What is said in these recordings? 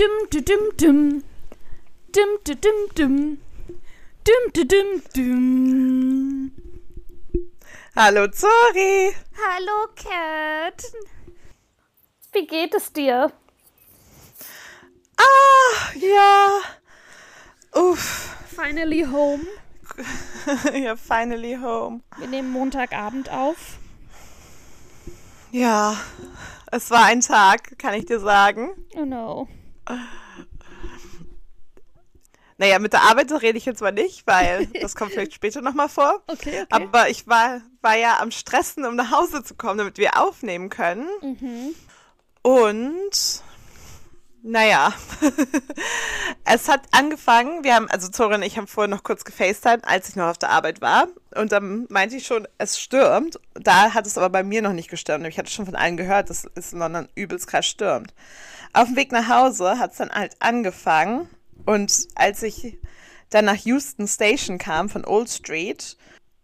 Dum, dum, dum, dum. Dum, dum, dum, dum. Dum, dum, dum, dum. Hallo Zori. Hallo, Cat. Wie geht es dir? Ah, ja. Uff. Finally home. ja, finally home. Wir nehmen Montagabend auf. Ja, es war ein Tag, kann ich dir sagen. Oh no. Naja, mit der Arbeit rede ich jetzt mal nicht, weil das kommt vielleicht später nochmal vor. Okay, okay. Aber ich war, war ja am Stressen, um nach Hause zu kommen, damit wir aufnehmen können. Mhm. Und naja, es hat angefangen, wir haben, also Zora und ich haben vorher noch kurz gefacetimed, als ich noch auf der Arbeit war. Und dann meinte ich schon, es stürmt. Da hat es aber bei mir noch nicht gestürmt. Ich hatte schon von allen gehört, dass es in London übelst krass stürmt. Auf dem Weg nach Hause hat es dann halt angefangen. Und als ich dann nach Houston Station kam von Old Street,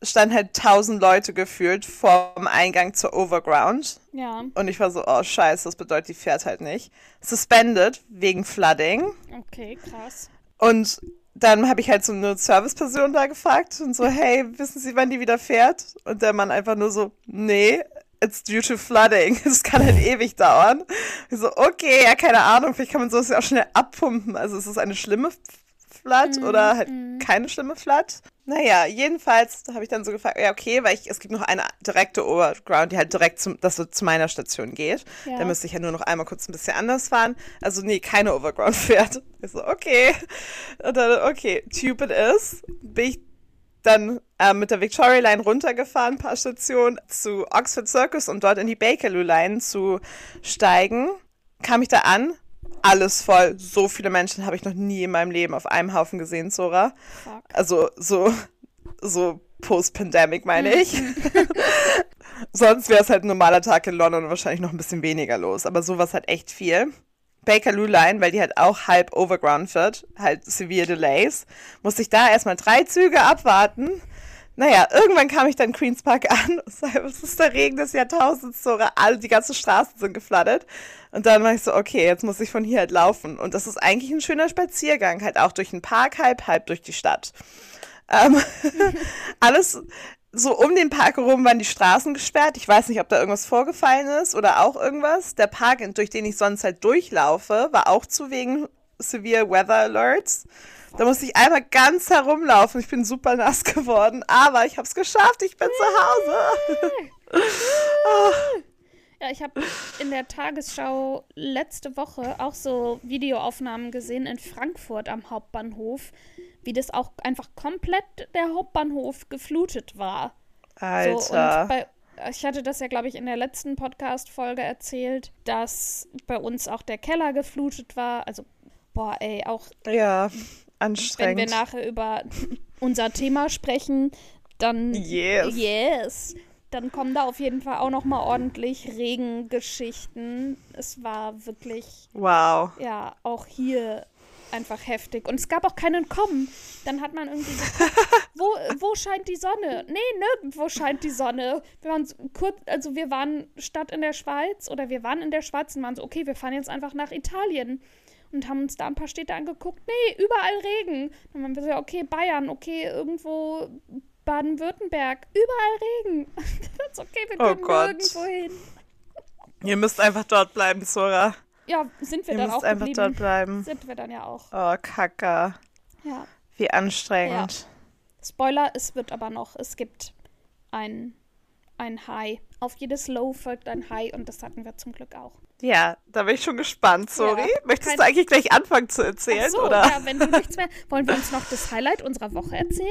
stand halt tausend Leute gefühlt vorm Eingang zur Overground. Ja, Und ich war so, oh scheiße, das bedeutet, die fährt halt nicht. Suspended wegen Flooding. okay, krass. Und dann habe ich halt so eine Serviceperson da gefragt und so, hey, wissen Sie, wann die wieder fährt? Und der Mann einfach nur so, nee, it's due to flooding. Das kann halt ewig dauern. Ich so, okay, ja, keine Ahnung, vielleicht kann man sowas ja auch schnell abpumpen. Also ist es eine schlimme Flood oder halt keine schlimme Flood? Naja, jedenfalls habe ich dann so gefragt, ja, okay, weil ich, es gibt noch eine direkte Overground, die halt direkt zum, das so zu meiner Station geht. Ja. Da müsste ich ja nur noch einmal kurz ein bisschen anders fahren. Also, nee, keine Overground fährt. Ich so, okay. Und dann, okay, Tube it is. Bin ich dann äh, mit der Victoria Line runtergefahren, ein paar Stationen zu Oxford Circus, um dort in die Bakerloo Line zu steigen. Kam ich da an, alles voll. So viele Menschen habe ich noch nie in meinem Leben auf einem Haufen gesehen, Zora. Fuck. Also so, so post-pandemic meine ich. Sonst wäre es halt ein normaler Tag in London und wahrscheinlich noch ein bisschen weniger los. Aber sowas halt echt viel. Bakerloo Line, weil die halt auch halb overground wird, halt severe Delays, musste ich da erstmal drei Züge abwarten. Naja, irgendwann kam ich dann Queen's Park an. Es ist der Regen des Jahrtausends, Zora. Alle, die ganzen Straßen sind geflattert. Und dann war ich so, okay, jetzt muss ich von hier halt laufen. Und das ist eigentlich ein schöner Spaziergang, halt auch durch den Park, halb, halb durch die Stadt. Ähm, alles so um den Park herum waren die Straßen gesperrt. Ich weiß nicht, ob da irgendwas vorgefallen ist oder auch irgendwas. Der Park, durch den ich sonst halt durchlaufe, war auch zu wegen Severe Weather Alerts. Da musste ich einmal ganz herumlaufen. Ich bin super nass geworden, aber ich habe es geschafft. Ich bin zu Hause. Ja, ich habe in der Tagesschau letzte Woche auch so Videoaufnahmen gesehen in Frankfurt am Hauptbahnhof, wie das auch einfach komplett der Hauptbahnhof geflutet war. So, Alter. und bei, ich hatte das ja, glaube ich, in der letzten Podcast-Folge erzählt, dass bei uns auch der Keller geflutet war. Also, boah, ey, auch ja, wenn wir anstrengend. nachher über unser Thema sprechen, dann Yes. yes, dann kommen da auf jeden Fall auch noch mal ordentlich Regengeschichten. Es war wirklich Wow. ja auch hier einfach heftig und es gab auch keinen Kommen. Dann hat man irgendwie so, wo, wo scheint die Sonne? Nee, nirgendwo scheint die Sonne. Wir waren kurz, also wir waren statt in der Schweiz oder wir waren in der Schweiz und waren so, okay, wir fahren jetzt einfach nach Italien und haben uns da ein paar Städte angeguckt. Nee, überall Regen. Dann waren wir so, okay, Bayern, okay, irgendwo Baden-Württemberg, überall Regen. das ist okay, wir Oh können Gott. nirgendwo hin. Ihr müsst einfach dort bleiben, Zora. Ja, sind wir Ihr dann müsst auch einfach geblieben. dort bleiben. Sind wir dann ja auch. Oh, Kacke. Ja. Wie anstrengend. Spoiler, es wird aber noch, es gibt ein, ein High. Auf jedes Low folgt ein High und das hatten wir zum Glück auch. Ja, da bin ich schon gespannt, sorry. Ja, Möchtest du eigentlich gleich anfangen zu erzählen, Ach so, oder? ja, wenn du nichts mehr. Wollen wir uns noch das Highlight unserer Woche erzählen?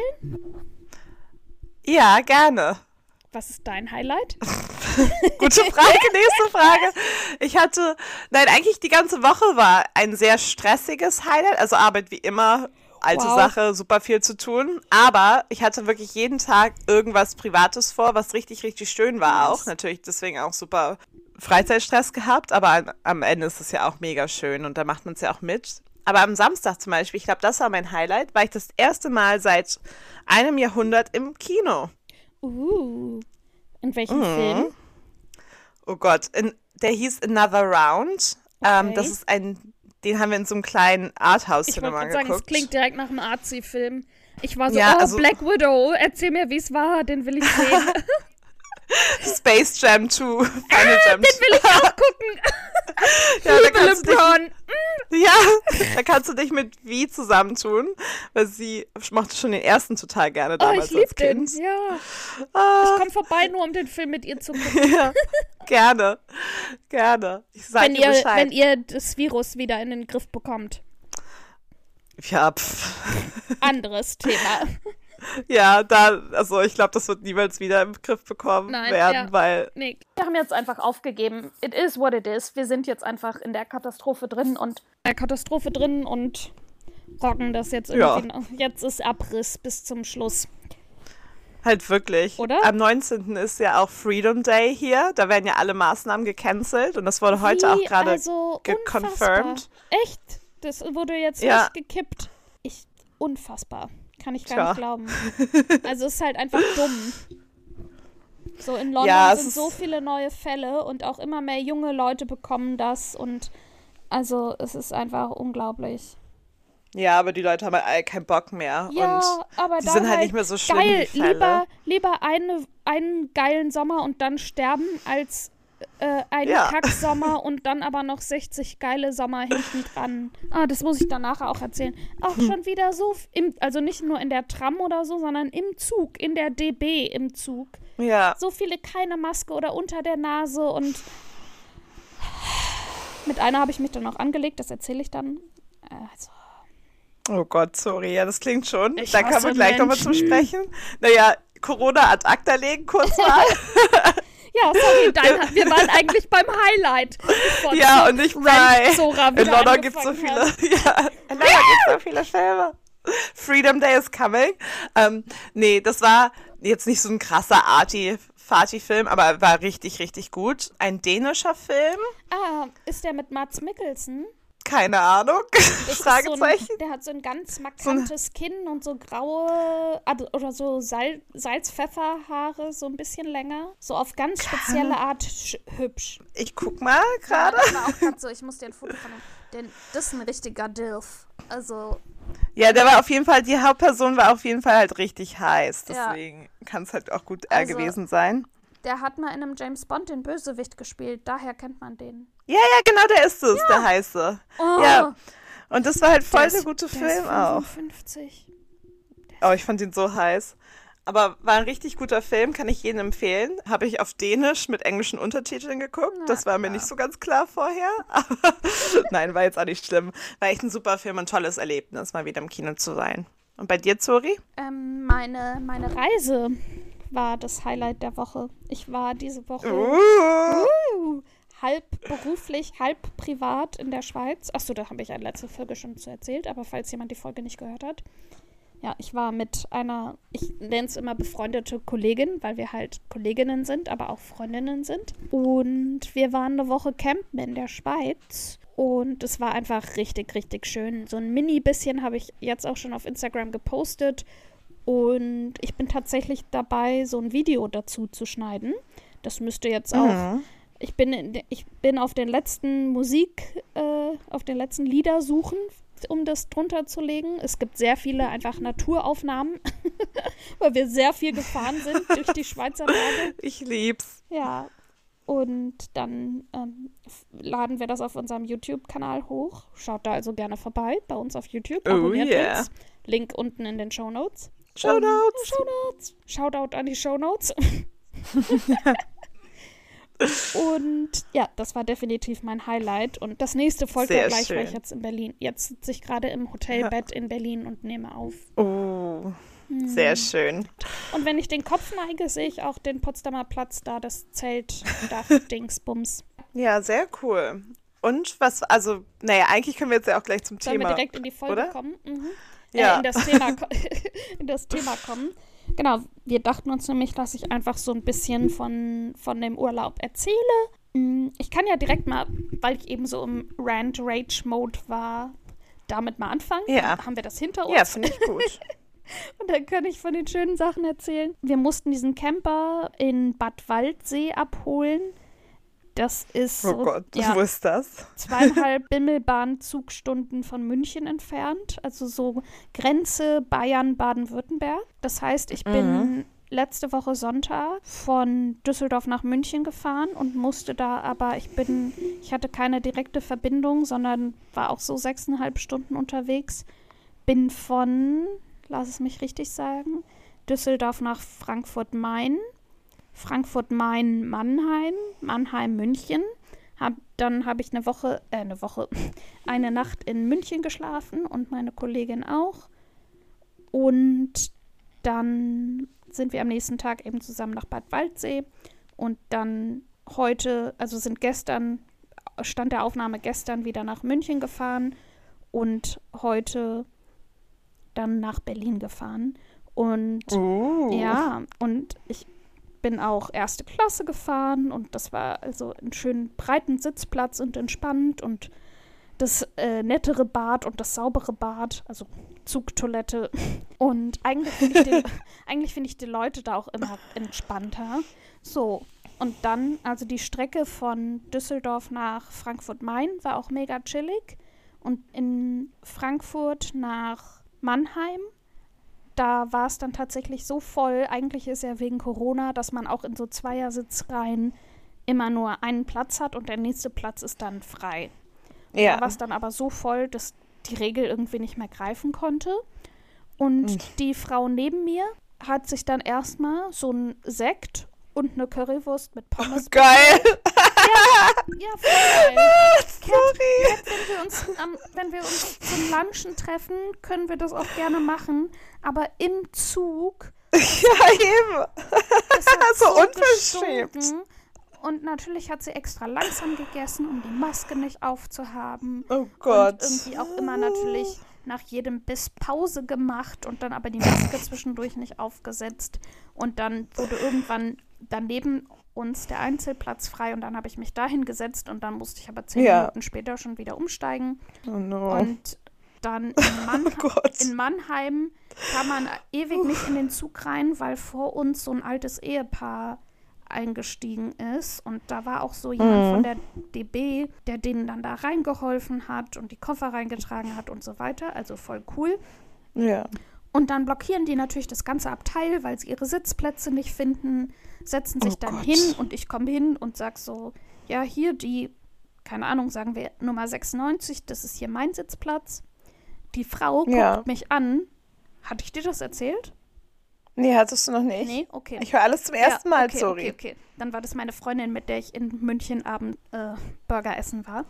Ja, gerne. Was ist dein Highlight? Gute Frage, nächste Frage. Ich hatte, nein, eigentlich die ganze Woche war ein sehr stressiges Highlight, also Arbeit wie immer, alte Wow. Sache, super viel zu tun. Aber ich hatte wirklich jeden Tag irgendwas Privates vor, was richtig, richtig schön war auch. Natürlich deswegen auch super Freizeitstress gehabt, aber am- am Ende ist es ja auch mega schön und da macht man es ja auch mit. Aber am Samstag zum Beispiel, ich glaube, das war mein Highlight, war ich das erste Mal seit einem Jahrhundert im Kino. Uh. In welchem Mhm. Film? Oh Gott, in, der hieß Another Round. Ähm, Okay. das ist ein den haben wir in so einem kleinen Ich Arthouse-Cinema gerade sagen, es geguckt. klingt direkt nach einem Artsy-Film. Ich war so, Ja, oh, also- Black Widow, erzähl mir, wie es war, den will ich sehen. Space Jam 2, Final Jam 2. den will ich auch gucken. Ja, da kannst du dich, LeBron. ja, da kannst du dich mit Vi zusammentun, weil sie mochte schon den ersten total gerne Oh, damals ich liebe als den. Kind. Ja. Ah, Ich komme vorbei, nur um den Film mit ihr zu gucken. ja, gerne, gerne. Ich sag Wenn dir ihr, Bescheid. wenn ihr das Virus wieder in den Griff bekommt. ja, pff. Anderes Thema. ja, da, also ich glaube, das wird niemals wieder im Griff bekommen Nein, werden, ja. weil Nee, wir haben jetzt einfach aufgegeben. It is what it is. Wir sind jetzt einfach in der Katastrophe drin und der Katastrophe drin und rocken das jetzt Ja. irgendwie. noch. Jetzt ist Abriss bis zum Schluss. Halt wirklich. Oder? Am 19. ist ja auch Freedom Day hier. Da werden ja alle Maßnahmen gecancelt und das wurde heute Wie, auch gerade also geconfirmed. Echt? Das wurde jetzt Ja. nicht gekippt. Ich, unfassbar. Kann ich gar Tja. nicht glauben. Also es ist halt einfach dumm. So in London Ja, sind so viele neue Fälle und auch immer mehr junge Leute bekommen das und also es ist einfach unglaublich. Ja, aber die Leute haben halt keinen Bock mehr. Ja, und aber die sind halt nicht mehr so schlimm, geil. die Fälle. Lieber, lieber eine, einen geilen Sommer und dann sterben, als äh, einen Ja. Kacksommer und dann aber noch 60 geile Sommer hinten dran. Ah, das muss ich dann nachher auch erzählen. Auch schon wieder so, im, also nicht nur in der Tram oder so, sondern im Zug, in der DB im Zug. ja. So viele keine Maske oder unter der Nase und mit einer habe ich mich dann auch angelegt, das erzähle ich dann. Also, Oh Gott, sorry, ja, das klingt schon. Ich da kommen wir gleich nochmal zum. Sprechen. Naja, Corona ad acta legen, kurz mal. Ja, sorry, dein, wir waren eigentlich beim Highlight. Von ja, und nicht bei. Zora In London gibt es so viele. hat. Ja, in London gibt so viele Filme. Freedom Day is coming. Ähm, nee, das war jetzt nicht so ein krasser Arty. Fati-Film, aber war richtig, richtig gut. Ein dänischer Film? Ah, ist der mit Mats Mikkelsen? Keine Ahnung. Fragezeichen. So ein, der hat so ein ganz markantes Kinn und so graue also- oder so Sal Salz-Pfefferhaare, so ein bisschen länger. So auf ganz spezielle Art sch- hübsch. Ich guck mal gerade. gerade so, ich muss dir ein Foto von. Denn das ist ein richtiger Dilf. Also, Ja, der war auf jeden Fall, die Hauptperson war auf jeden Fall halt richtig heiß. Ja. Deswegen kann es halt auch gut er Also- gewesen sein. Der hat mal in einem James Bond den Bösewicht gespielt. Daher kennt man den. Ja, ja, genau, der ist es, der heiße. Oh, Ja, und das war halt voll der der ist- gute der Film ist auch. 55. Oh, ich fand ihn so heiß. Aber war ein richtig guter Film, kann ich jedem empfehlen. Habe ich auf Dänisch mit englischen Untertiteln geguckt. Na das war mir klar. nicht so ganz klar vorher. Aber nein, war jetzt auch nicht schlimm. War echt ein super Film und tolles Erlebnis, mal wieder im Kino zu sein. Und bei dir, Zori? Ähm, meine, meine Reise war das Highlight der Woche. Ich war diese Woche Uh. halb beruflich, halb privat in der Schweiz. Achso, da habe ich eine letzte Folge schon zu erzählt, aber falls jemand die Folge nicht gehört hat. Ja, ich war mit einer, ich nenne es immer befreundete Kollegin, weil wir halt Kolleginnen sind, aber auch Freundinnen sind. Und wir waren eine Woche campen in der Schweiz. Und es war einfach richtig, richtig schön. So ein mini bisschen habe ich jetzt auch schon auf Instagram gepostet. Und ich bin tatsächlich dabei, so ein Video dazu zu schneiden. Das müsste jetzt auch. Mhm. Ich bin, in, ich bin auf den letzten Musik, äh, auf den letzten Lieder suchen, um das drunter zu legen. Es gibt sehr viele einfach Naturaufnahmen, weil wir sehr viel gefahren sind durch die Schweizer Berge. Ich lieb's. Ja. Und dann ähm, laden wir das auf unserem YouTube-Kanal hoch. Schaut da also gerne vorbei bei uns auf YouTube. Oh Abonniert yeah. uns. Link unten in den Show Notes. Show Notes. Shownotes. Shoutout an die Shownotes. und ja, das war definitiv mein Highlight. Und das nächste folgt Sehr ja gleich, weil ich schön. jetzt in Berlin. Jetzt sitze ich gerade im Hotelbett in Berlin und nehme auf. Oh, Hm. sehr schön. Und wenn ich den Kopf neige, sehe ich auch den Potsdamer Platz da, das Zelt, Dach, Dingsbums. Ja, sehr cool. Und was, also, naja, eigentlich können wir jetzt ja auch gleich zum Sollen Thema. wir direkt in die Folge oder? kommen? Mhm. Ja. Äh, in, das Thema, in das Thema kommen. Genau, wir dachten uns nämlich, dass ich einfach so ein bisschen von, von dem Urlaub erzähle. Mm, Ich kann ja direkt mal, weil ich eben so im Rant-Rage-Mode war, damit mal anfangen. Ja. Haben wir das hinter uns. Ja, finde ich gut. Und dann kann ich von den schönen Sachen erzählen. Wir mussten diesen Camper in Bad Waldsee abholen. Das ist Oh so, Gott, ja, wo ist das? zweieinhalb Bimmelbahn-Zugstunden von München entfernt. Also so Grenze Bayern, Baden-Württemberg. Das heißt, ich bin letzte Woche Sonntag von Düsseldorf nach München gefahren und musste da aber, ich bin, ich hatte keine direkte Verbindung, sondern war auch so sechseinhalb Stunden unterwegs. Bin von, lass es mich richtig sagen, Düsseldorf nach Frankfurt-Main, Frankfurt-Main-Mannheim, Mannheim-München. Hab, dann habe ich eine Woche, äh, eine Woche, eine Nacht in München geschlafen und meine Kollegin auch. Und dann sind wir am nächsten Tag eben zusammen nach Bad Waldsee. Und dann heute, also sind gestern, stand der Aufnahme gestern wieder nach München gefahren und heute dann nach Berlin gefahren. Und Uh. ja, und ich bin auch erste Klasse gefahren und das war also ein schön breiten Sitzplatz und entspannt und das äh, nettere Bad und das saubere Bad, also Zugtoilette. Und eigentlich finde ich, eigentlich finde ich die Leute da auch immer entspannter. So, und dann, also die Strecke von Düsseldorf nach Frankfurt-Main war auch mega chillig. Und in Frankfurt nach Mannheim da war es dann tatsächlich so voll. Eigentlich ist ja wegen Corona, dass man auch in so Zweiersitzreihen immer nur einen Platz hat und der nächste Platz ist dann frei. Da Ja. war es dann aber so voll, dass die Regel irgendwie nicht mehr greifen konnte. Und Hm. die Frau neben mir hat sich dann erstmal so ein Sekt und eine Currywurst mit Pommes. Geil. Ja, voll geil. Sorry. Kat, wenn wir uns, am, wenn wir uns zum Lunchen treffen, können wir das auch gerne machen. Aber im Zug Ja, eben. es hat So unverschämt. gestunken. Und natürlich hat sie extra langsam gegessen, um die Maske nicht aufzuhaben. Oh Gott. Und irgendwie auch immer natürlich nach jedem Biss Pause gemacht und dann aber die Maske zwischendurch nicht aufgesetzt. Und dann wurde irgendwann daneben uns der Einzelplatz frei und dann habe ich mich dahin gesetzt und dann musste ich aber zehn Ja. Minuten später schon wieder umsteigen. Oh no. Und dann in, Mann oh in Mannheim kam man ewig nicht in den Zug rein, weil vor uns so ein altes Ehepaar eingestiegen ist. Und da war auch so jemand Mhm. von der DB, der denen dann da reingeholfen hat und die Koffer reingetragen hat und so weiter. Also voll cool. Ja. Und dann blockieren die natürlich das ganze Abteil, weil sie ihre Sitzplätze nicht finden, setzen sich Oh dann Gott. hin und ich komme hin und sag so, ja, hier die, keine Ahnung, sagen wir Nummer 96, das ist hier mein Sitzplatz. Die Frau guckt Ja. mich an. Hatte ich dir das erzählt? Nee, hattest du noch nicht. Nee, okay. Ich höre alles zum ersten ja, Mal, okay, sorry. Okay, okay. Dann war das meine Freundin, mit der ich in München Abend äh, Burger essen war.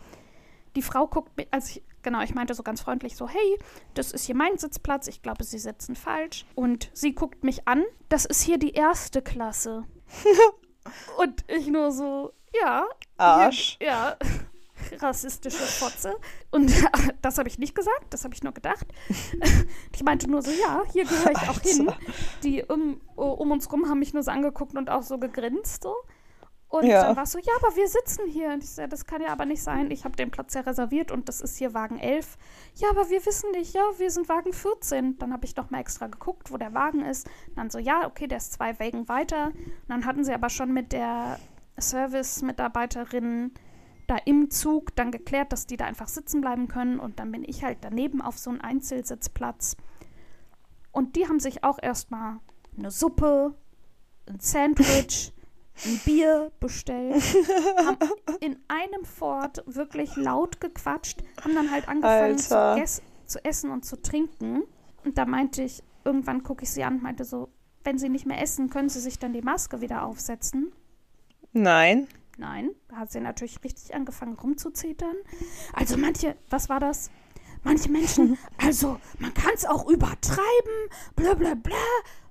Die Frau guckt mir, also ich, genau, ich meinte so ganz freundlich so, hey, das ist hier mein Sitzplatz, ich glaube, Sie sitzen falsch. Und sie guckt mich an, das ist hier die erste Klasse. Und ich nur so, ja. Arsch. Hier, ja. Rassistische Fotze. Und das habe ich nicht gesagt, das habe ich nur gedacht. Ich meinte nur so, ja, hier gehöre ich auch hin. Alter. Die um, um uns rum haben mich nur so angeguckt und auch so gegrinst so. Und Ja. dann war es so, ja, aber wir sitzen hier. Und ich so, ja, das kann ja aber nicht sein. Ich habe den Platz ja reserviert und das ist hier Wagen 11. Ja, aber wir wissen nicht, ja, wir sind Wagen 14. Dann habe ich noch mal extra geguckt, wo der Wagen ist. Und dann so, ja, okay, der ist zwei Wägen weiter. Und dann hatten sie aber schon mit der Service-Mitarbeiterin da im Zug dann geklärt, dass die da einfach sitzen bleiben können. Und dann bin ich halt daneben auf so einen Einzelsitzplatz. Und die haben sich auch erstmal eine Suppe, ein Sandwich, ein Bier bestellt, haben in einem Fort wirklich laut gequatscht, haben dann halt angefangen zu, ess zu essen und zu trinken. Und da meinte ich, irgendwann gucke ich sie an und meinte so, wenn sie nicht mehr essen, können sie sich dann die Maske wieder aufsetzen. Nein. Nein, da hat sie natürlich richtig angefangen rumzuzetern. Also manche, was war das? Manche Menschen, also man kann es auch übertreiben, bla bla bla,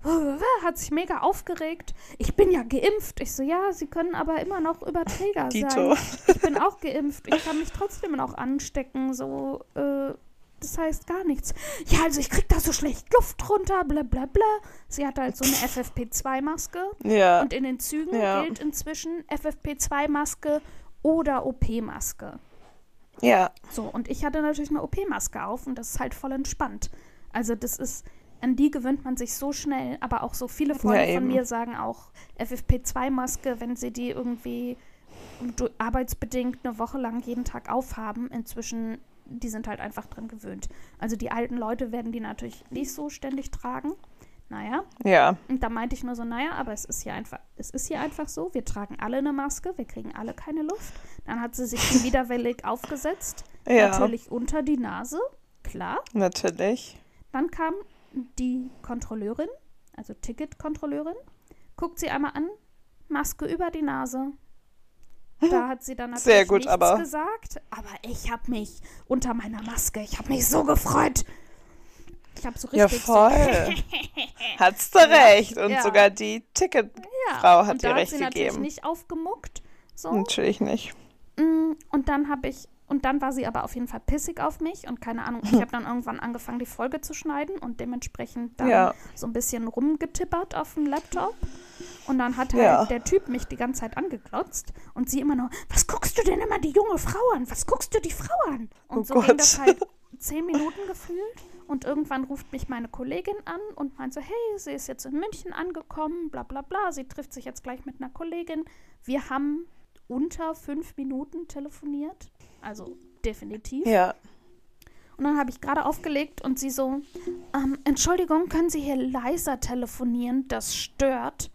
blablabla, hat sich mega aufgeregt. Ich bin ja geimpft. Ich so, ja, sie können aber immer noch Überträger sein. Ich bin auch geimpft. Ich kann mich trotzdem noch anstecken. So, äh, das heißt gar nichts. Ja, also ich krieg da so schlecht Luft runter, bla bla bla. Sie hatte halt so eine FFP2-Maske. Ja. Und in den Zügen Ja. gilt inzwischen FFP2-Maske oder OP-Maske. Ja. So, und ich hatte natürlich eine OP-Maske auf und das ist halt voll entspannt. Also das ist, an die gewöhnt man sich so schnell, aber auch so viele Freunde Ja, von mir sagen auch FFP2-Maske, wenn sie die irgendwie arbeitsbedingt eine Woche lang jeden Tag aufhaben. Inzwischen, die sind halt einfach dran gewöhnt. Also die alten Leute werden die natürlich nicht so ständig tragen. Naja. Ja. Und da meinte ich nur so, naja, aber es ist hier einfach, es ist hier einfach so, wir tragen alle eine Maske, wir kriegen alle keine Luft. Dann hat sie sich widerwillig aufgesetzt, Ja. natürlich unter die Nase, klar. Natürlich. Dann kam die Kontrolleurin, also Ticketkontrolleurin, guckt sie einmal an, Maske über die Nase. Da hat sie dann natürlich Sehr gut, nichts aber- gesagt, aber ich habe mich unter meiner Maske, ich habe mich so gefreut. Ich habe so Ja, richtig voll. so Hat's du recht. Und Ja. sogar die Ticketfrau ja. hat und dir da recht hat sie natürlich gegeben. nicht aufgemuckt. So. Natürlich nicht. Mm, Und dann habe ich, und dann war sie aber auf jeden Fall pissig auf mich und keine Ahnung, ich habe dann irgendwann angefangen, die Folge zu schneiden und dementsprechend dann Ja. so ein bisschen rumgetippert auf dem Laptop. Und dann hat halt Ja. der Typ mich die ganze Zeit angeglotzt und sie immer nur, was guckst du denn immer die junge Frau an? Was guckst du die Frau an? Und Oh so ging Gott. das halt zehn Minuten gefühlt. Und irgendwann ruft mich meine Kollegin an und meint so, hey, sie ist jetzt in München angekommen, bla bla bla. Sie trifft sich jetzt gleich mit einer Kollegin. Wir haben unter fünf Minuten telefoniert. Also definitiv. Ja. Und dann habe ich gerade aufgelegt und sie so, ähm, Entschuldigung, können Sie hier leiser telefonieren? Das stört.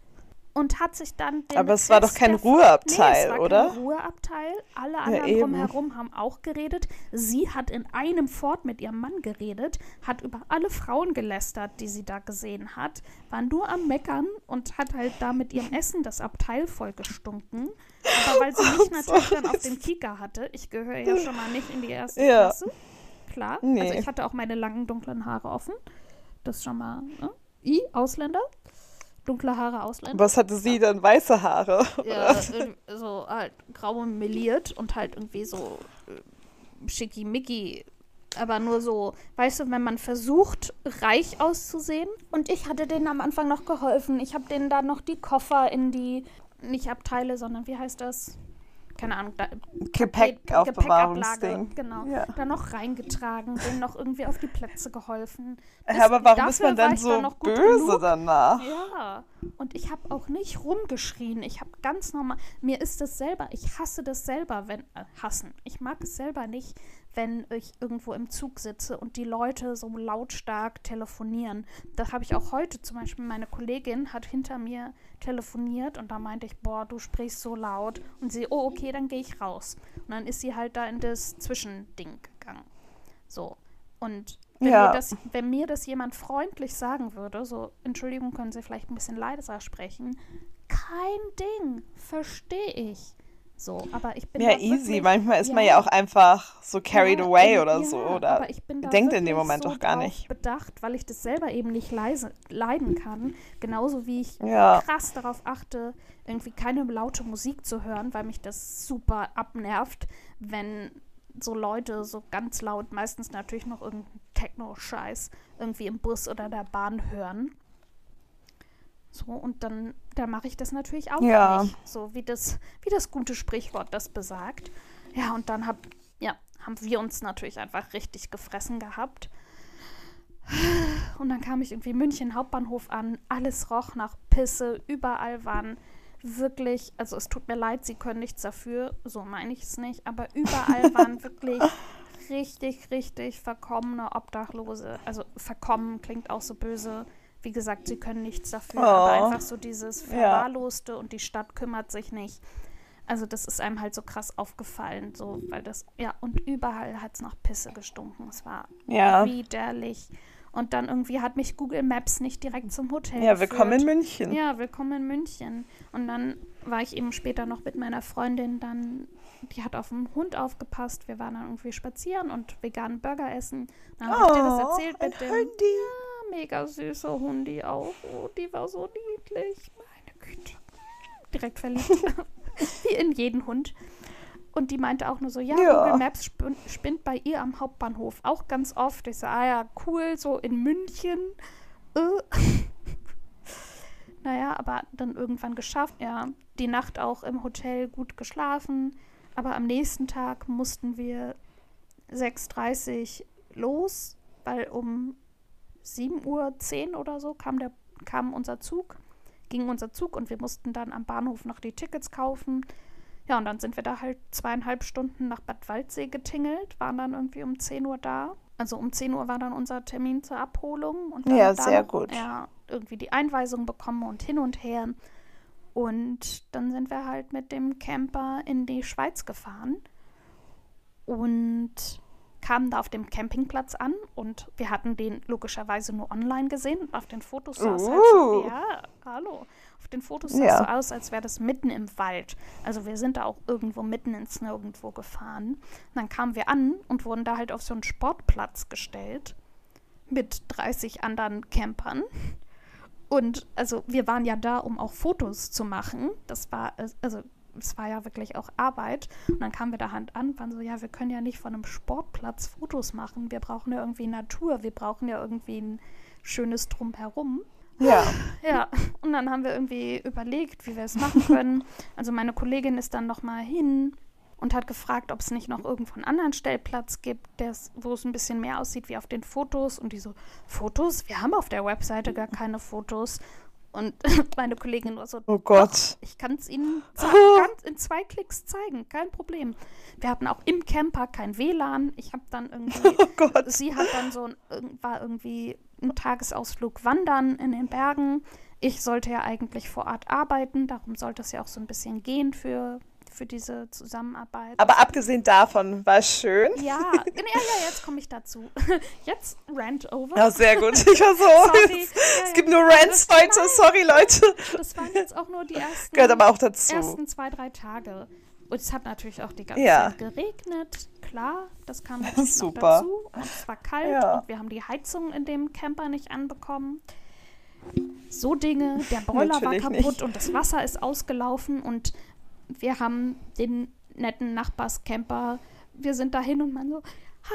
Und hat sich dann den Aber es war doch kein Ruheabteil, nee, es war oder? Kein Ruheabteil. Alle anderen eben. drumherum haben auch geredet. Sie hat in einem Fort mit ihrem Mann geredet, hat über alle Frauen gelästert, die sie da gesehen hat, war nur am Meckern und hat halt da mit ihrem Essen das Abteil voll gestunken. Aber weil sie mich natürlich dann auf den Kieker hatte, ich gehöre ja schon mal nicht in die erste Ja. Klasse, klar. Nee. Also ich hatte auch meine langen dunklen Haare offen. Das ist schon mal, ne? I, Ausländer. Dunkle Haare, Ausländer. Was hatte sie dann? Weiße Haare? Ja, so halt grau meliert und halt irgendwie so äh, schickimicki. Aber nur so, weißt du, wenn man versucht, reich auszusehen. Und ich hatte denen am Anfang noch geholfen. Ich habe denen da noch die Koffer in die, nicht Abteile, sondern wie heißt das? Keine Ahnung, da, Gepäckaufbewahrungsding. genau. Ja. Da noch reingetragen, denen noch irgendwie auf die Plätze geholfen. Ja, aber warum ist man dann so noch gut böse genug. danach? Ja, und ich habe auch nicht rumgeschrien. Ich habe ganz normal, mir ist das selber, ich hasse das selber, wenn, äh, hassen. Ich mag es selber nicht, wenn ich irgendwo im Zug sitze und die Leute so lautstark telefonieren. Das habe ich auch heute zum Beispiel, meine Kollegin hat hinter mir telefoniert und da meinte ich, boah, du sprichst so laut. Und sie, oh, okay, dann gehe ich raus. Und dann ist sie halt da in das Zwischending gegangen. So. Und wenn, Ja. mir das, wenn mir das jemand freundlich sagen würde, so, Entschuldigung, können Sie vielleicht ein bisschen leiser sprechen, kein Ding, verstehe ich. So, aber ich bin Ja, easy. wirklich- Manchmal ist man ja auch einfach so carried ja, away oder ja, so. Oder aber ich bin da denkt in dem Moment so auch gar nicht. bedacht, weil ich das selber eben nicht leise, leiden kann. Genauso wie ich Ja. krass darauf achte, irgendwie keine laute Musik zu hören, weil mich das super abnervt, wenn so Leute so ganz laut, meistens natürlich noch irgendeinen Techno-Scheiß, irgendwie im Bus oder der Bahn hören. So, und dann, da mache ich das natürlich auch Ja. nicht. So wie das, wie das gute Sprichwort das besagt. Ja, und dann hab, ja, haben wir uns natürlich einfach richtig gefressen gehabt. Und dann kam ich irgendwie München Hauptbahnhof an, alles roch nach Pisse, überall waren wirklich, also es tut mir leid, sie können nichts dafür, so meine ich es nicht, aber überall waren wirklich richtig, richtig verkommene Obdachlose. Also verkommen klingt auch so böse. Wie gesagt, sie können nichts dafür, Oh. aber einfach so dieses Ja. Verwahrloste und die Stadt kümmert sich nicht. Also das ist einem halt so krass aufgefallen, so, weil das, ja, und überall hat es nach Pisse gestunken. Es war Ja. widerlich. Und dann irgendwie hat mich Google Maps nicht direkt zum Hotel Ja, geführt. willkommen in München. Ja, willkommen in München. Und dann war ich eben später noch mit meiner Freundin dann, die hat auf den Hund aufgepasst. Wir waren dann irgendwie spazieren und veganen Burger essen. Dann habe ich dir das erzählt ein mit dem Hundi. ja, mega süßer Hundi auch. Oh, die war so niedlich. Meine Güte. Direkt verliebt. Wie in jeden Hund. Und die meinte auch nur so, ja, Ja. Google Maps spin spinnt bei ihr am Hauptbahnhof auch ganz oft. Ich so, ah ja, cool, so in München. Äh. naja, aber dann irgendwann geschafft, ja. Die Nacht auch im Hotel gut geschlafen. Aber am nächsten Tag mussten wir 6.30 Uhr los, weil um 7.10 Uhr oder so kam, der, kam unser Zug, ging unser Zug und wir mussten dann am Bahnhof noch die Tickets kaufen. Ja, und dann sind wir da halt zweieinhalb Stunden nach Bad Waldsee getingelt, waren dann irgendwie um 10 Uhr da. Also um 10 Uhr war dann unser Termin zur Abholung. Und dann Ja, da sehr gut. Ja, irgendwie die Einweisung bekommen und hin und her. Und dann sind wir halt mit dem Camper in die Schweiz gefahren und kamen da auf dem Campingplatz an und wir hatten den logischerweise nur online gesehen. Und auf den Fotos sah es halt so, Uh. ja, hallo. Auf den Fotos sah Ja. so aus, als wäre das mitten im Wald. Also wir sind da auch irgendwo mitten ins Nirgendwo gefahren. Und dann kamen wir an und wurden da halt auf so einen Sportplatz gestellt mit 30 anderen Campern. Und also wir waren ja da, um auch Fotos zu machen. Das war, äh, also es war ja wirklich auch Arbeit. Und dann kamen wir da Hand an, waren so, ja, wir können ja nicht von einem Sportplatz Fotos machen. Wir brauchen ja irgendwie Natur, wir brauchen ja irgendwie ein schönes Drumherum. Ja. Ja, und dann haben wir irgendwie überlegt, wie wir es machen können. Also meine Kollegin ist dann noch mal hin und hat gefragt, ob es nicht noch irgendwo einen anderen Stellplatz gibt, wo es ein bisschen mehr aussieht wie auf den Fotos. Und die so, Fotos? Wir haben auf der Webseite gar keine Fotos. Und meine Kollegin war so, Oh Gott. ich kann es Ihnen in zwei Klicks zeigen, kein Problem. Wir hatten auch im Camper kein WLAN. Ich habe dann irgendwie Oh Gott. sie hat dann so ein, war irgendwie ein Tagesausflug wandern in den Bergen. Ich sollte ja eigentlich vor Ort arbeiten, darum sollte es ja auch so ein bisschen gehen für, für diese Zusammenarbeit. Aber abgesehen davon war es schön. ja, ja, ja, jetzt komme ich dazu. Jetzt Rant over. Ja, sehr gut. Ich war so. Sorry. Es gibt nur Rants heute. Sorry, Leute. Das waren jetzt auch nur die ersten, Gehört aber auch dazu. ersten zwei, drei Tage. Und es hat natürlich auch die ganze Ja. Zeit geregnet. Klar, das kam natürlich Super. dazu. Und es war kalt Ja. und wir haben die Heizung in dem Camper nicht anbekommen. So Dinge, der Boiler war Natürlich kaputt nicht. und das Wasser ist ausgelaufen und wir haben den netten Nachbarscamper, wir sind dahin und man so,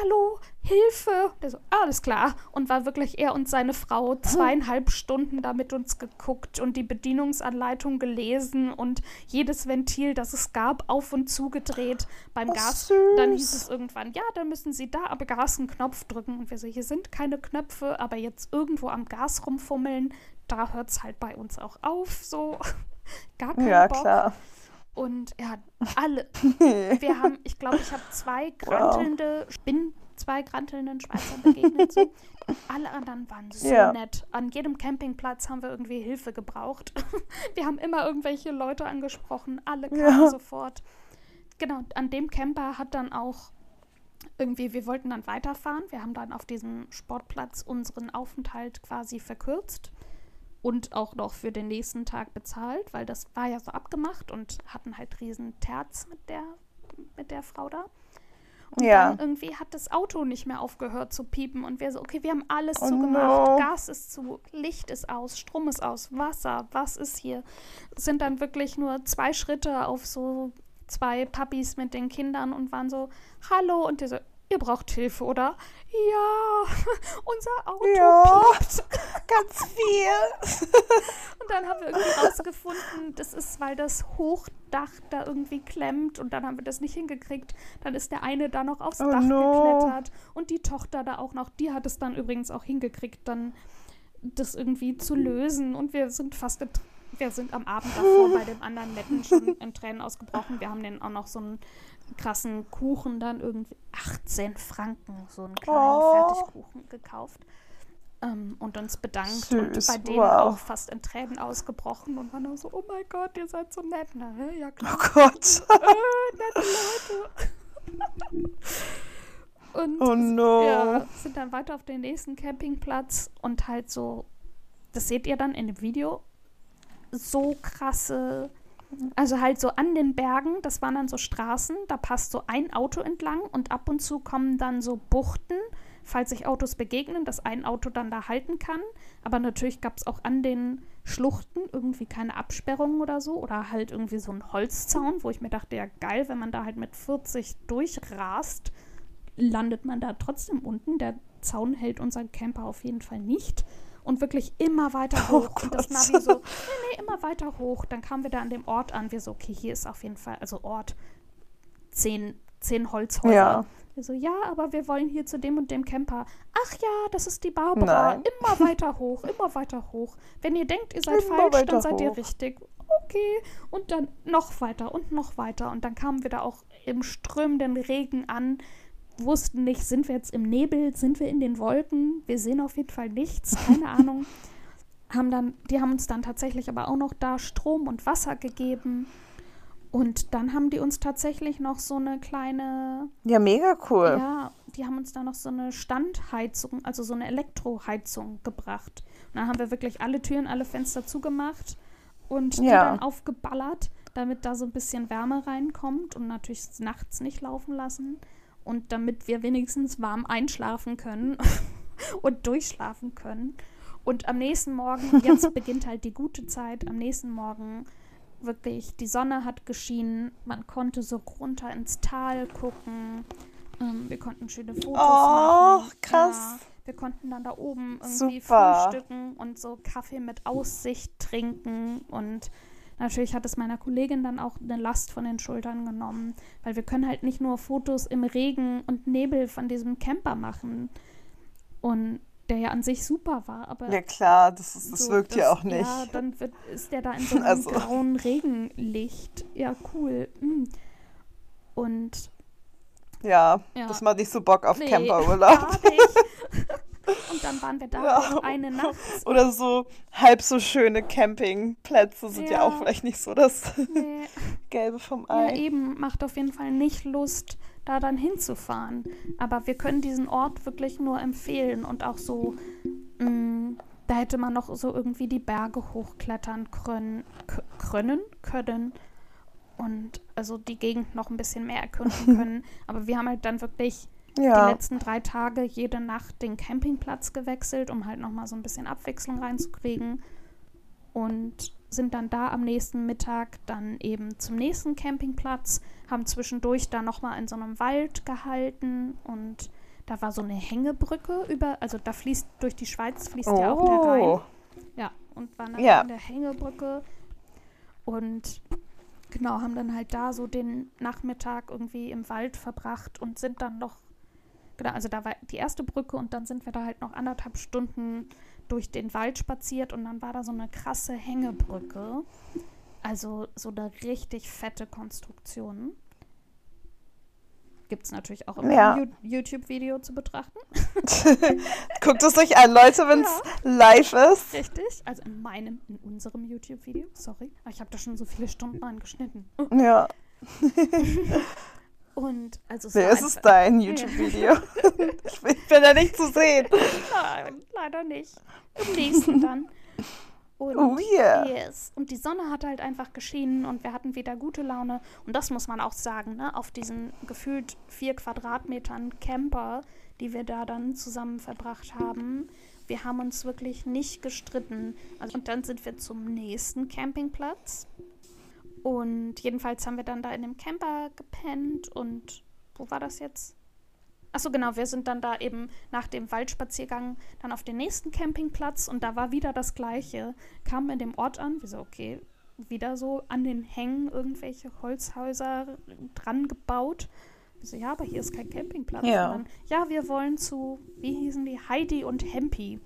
hallo, Hilfe. Der so, alles klar. Und war wirklich er und seine Frau zweieinhalb Stunden da mit uns geguckt und die Bedienungsanleitung gelesen und jedes Ventil, das es gab, auf und zugedreht beim Oh, Gas. süß. Dann hieß es irgendwann, ja, dann müssen Sie da am Gas einen Knopf drücken. Und wir so, hier sind keine Knöpfe, aber jetzt irgendwo am Gas rumfummeln, da hört es halt bei uns auch auf. So, gar kein Ja, Bock. klar. Und ja, alle. Wir haben, ich glaube, ich habe zwei grantelnde, ich bin zwei grantelnden Schweizer begegnet. So. Alle anderen waren so Ja. nett. An jedem Campingplatz haben wir irgendwie Hilfe gebraucht. Wir haben immer irgendwelche Leute angesprochen. Alle kamen Ja. sofort. Genau, an dem Camper hat dann auch irgendwie, wir wollten dann weiterfahren. Wir haben dann auf diesem Sportplatz unseren Aufenthalt quasi verkürzt und auch noch für den nächsten Tag bezahlt, weil das war ja so abgemacht und hatten halt riesen Terz mit der, mit der Frau da. Und Ja. dann irgendwie hat das Auto nicht mehr aufgehört zu piepen und wir so, okay, wir haben alles Oh zugemacht, no. Gas ist zu, Licht ist aus, Strom ist aus, Wasser, was ist hier? Es sind dann wirklich nur zwei Schritte auf so zwei Puppies mit den Kindern und waren so, hallo und die so, ihr braucht Hilfe, oder? Ja, unser Auto Ja. piept. Ganz viel. Und dann haben wir irgendwie rausgefunden, das ist, weil das Hochdach da irgendwie klemmt und dann haben wir das nicht hingekriegt. Dann ist der eine da noch aufs Oh Dach no. geklettert und die Tochter da auch noch, die hat es dann übrigens auch hingekriegt, dann das irgendwie zu lösen und wir sind fast in, wir sind am Abend davor bei dem anderen netten schon in Tränen ausgebrochen. Wir haben den auch noch so einen krassen Kuchen dann irgendwie 18 Franken so einen kleinen Oh. Fertigkuchen gekauft ähm, und uns bedankt und Süß, bei denen wow. auch fast in Tränen ausgebrochen und waren nur so, oh mein Gott, ihr seid so nett. Na, hä? ja Oh klar, Gott. äh, nette Leute. und Oh no. ja, sind dann weiter auf den nächsten Campingplatz und halt so, das seht ihr dann in dem Video, so krasse, also halt so an den Bergen, das waren dann so Straßen, da passt so ein Auto entlang und ab und zu kommen dann so Buchten, falls sich Autos begegnen, dass ein Auto dann da halten kann. Aber natürlich gab es auch an den Schluchten irgendwie keine Absperrungen oder so oder halt irgendwie so ein Holzzaun, wo ich mir dachte, ja geil, wenn man da halt mit 40 durchrast, landet man da trotzdem unten. Der Zaun hält unseren Camper auf jeden Fall nicht. Und wirklich immer weiter Oh hoch. und das. Navi so, nee, nee, immer weiter hoch. Dann kamen wir da an dem Ort an. Wir so, okay, hier ist auf jeden Fall, also Ort, zehn, zehn Holzhäuser. Ja. Wir so, ja, aber wir wollen hier zu dem und dem Camper. Ach ja, das ist die Barbara. Nein. Immer weiter hoch, immer weiter hoch. Wenn ihr denkt, ihr seid Immer falsch, dann seid ihr hoch. richtig. okay. Und dann noch weiter und noch weiter. Und dann kamen wir da auch im strömenden Regen an, wussten nicht, sind wir jetzt im Nebel, sind wir in den Wolken, wir sehen auf jeden Fall nichts, keine Ahnung. Haben dann, die haben uns dann tatsächlich aber auch noch da Strom und Wasser gegeben. Und dann haben die uns tatsächlich noch so eine kleine. Ja, mega cool. Ja, die haben uns da noch so eine Standheizung, also so eine Elektroheizung gebracht. Und dann haben wir wirklich alle Türen, alle Fenster zugemacht und die Ja. dann aufgeballert, damit da so ein bisschen Wärme reinkommt und natürlich nachts nicht laufen lassen. Und damit wir wenigstens warm einschlafen können und durchschlafen können. Und am nächsten Morgen, jetzt beginnt halt die gute Zeit, am nächsten Morgen wirklich, die Sonne hat geschienen, man konnte so runter ins Tal gucken, ähm, wir konnten schöne Fotos Oh, machen. krass. Ja, wir konnten dann da oben irgendwie Super. frühstücken und so Kaffee mit Aussicht trinken und natürlich hat es meiner Kollegin dann auch eine Last von den Schultern genommen, weil wir können halt nicht nur Fotos im Regen und Nebel von diesem Camper machen und der ja an sich super war, aber Ja, klar, das, ist, das so, wirkt ja auch nicht. Ja, dann wird, ist der da in so einem Also. grauen Regenlicht. Ja, cool. Mm. Und Ja, Ja. das macht nicht so Bock auf nee, Camperurlaub. gar nicht. Und dann waren wir da Ja. eine Nacht. Oder so halb so schöne Campingplätze sind ja, Ja. auch vielleicht nicht so das Nee, Gelbe vom ja, Ei. eben, macht auf jeden Fall nicht Lust, da dann hinzufahren. Aber wir können diesen Ort wirklich nur empfehlen und auch so, mm, da hätte man noch so irgendwie die Berge hochklettern können, können, können und also die Gegend noch ein bisschen mehr erkunden können. Aber wir haben halt dann wirklich die ja. letzten drei Tage jede Nacht den Campingplatz gewechselt, um halt nochmal so ein bisschen Abwechslung reinzukriegen. Und sind dann da am nächsten Mittag dann eben zum nächsten Campingplatz, haben zwischendurch da nochmal in so einem Wald gehalten und da war so eine Hängebrücke über, also da fließt durch die Schweiz fließt ja auch der Rhein. Oh, Ja, und waren dann Ja. an der Hängebrücke und genau, haben dann halt da so den Nachmittag irgendwie im Wald verbracht und sind dann noch, genau, also da war die erste Brücke und dann sind wir da halt noch anderthalb Stunden durch den Wald spaziert und dann war da so eine krasse Hängebrücke. Also so eine richtig fette Konstruktion. Gibt es natürlich auch im Ja. YouTube-Video zu betrachten. Guckt es euch an, Leute, wenn es live ist. Richtig. Also in meinem, in unserem YouTube-Video. Sorry. Aber ich habe da schon so viele Stunden angeschnitten. Ja, Und also es nee, es ist dein YouTube-Video. ich bin ich bin da nicht zu sehen. Nein, leider nicht. Im nächsten dann. Und, Oh yeah. yes. und die Sonne hat halt einfach geschienen und wir hatten wieder gute Laune. Und das muss man auch sagen, ne? auf diesen gefühlt vier Quadratmetern Camper, die wir da dann zusammen verbracht haben. Wir haben uns wirklich nicht gestritten. Also, und dann sind wir zum nächsten Campingplatz. Und jedenfalls haben wir dann da in dem Camper gepennt und wo war das jetzt? Achso, genau, wir sind dann da eben nach dem Waldspaziergang dann auf den nächsten Campingplatz und da war wieder das Gleiche. Kamen in dem Ort an, wir so, okay, wieder so an den Hängen irgendwelche Holzhäuser dran gebaut. Wir so, ja, aber hier ist kein Campingplatz. Ja. Dann, ja, wir wollen zu, wie hießen die, Heidi und Hempi.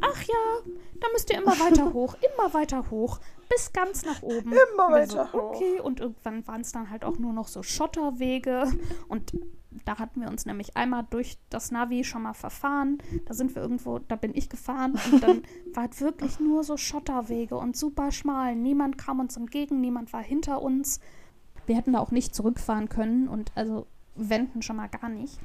Ach ja, da müsst ihr immer weiter hoch, immer weiter hoch, bis ganz nach oben. Immer weiter hoch. Okay, und irgendwann waren es dann halt auch nur noch so Schotterwege und da hatten wir uns nämlich einmal durch das Navi schon mal verfahren. Da sind wir irgendwo, da bin ich gefahren und dann war halt wirklich nur so Schotterwege und super schmal. Niemand kam uns entgegen, niemand war hinter uns. Wir hätten da auch nicht zurückfahren können und also wenden schon mal gar nicht.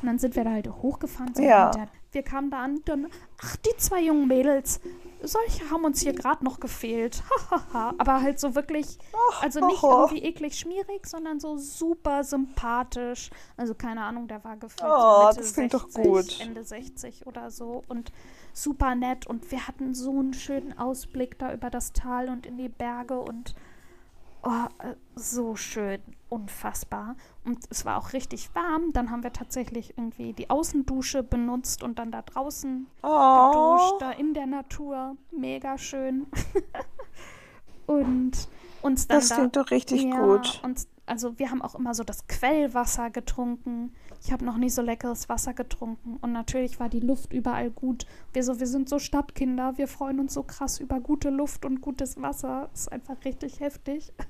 Und dann sind wir da halt hochgefahren. So Ja. der- Wir kamen da an, dann, ach, die zwei jungen Mädels, solche haben uns hier gerade noch gefehlt. Aber halt so wirklich, also nicht irgendwie eklig schmierig, sondern so super sympathisch. Also keine Ahnung, der war gefühlt Oh, Mitte das klingt doch 60, gut. Ende 60 oder so und super nett und wir hatten so einen schönen Ausblick da über das Tal und in die Berge und oh, äh, so schön, unfassbar. Und es war auch richtig warm. Dann haben wir tatsächlich irgendwie die Außendusche benutzt und dann da draußen Oh, geduscht, da in der Natur. Mega schön. und uns dann das da klingt doch richtig ja, gut. Und also wir haben auch immer so das Quellwasser getrunken. Ich habe noch nie so leckeres Wasser getrunken. Und natürlich war die Luft überall gut. Wir, so, wir sind so Stadtkinder, wir freuen uns so krass über gute Luft und gutes Wasser. Das ist einfach richtig heftig.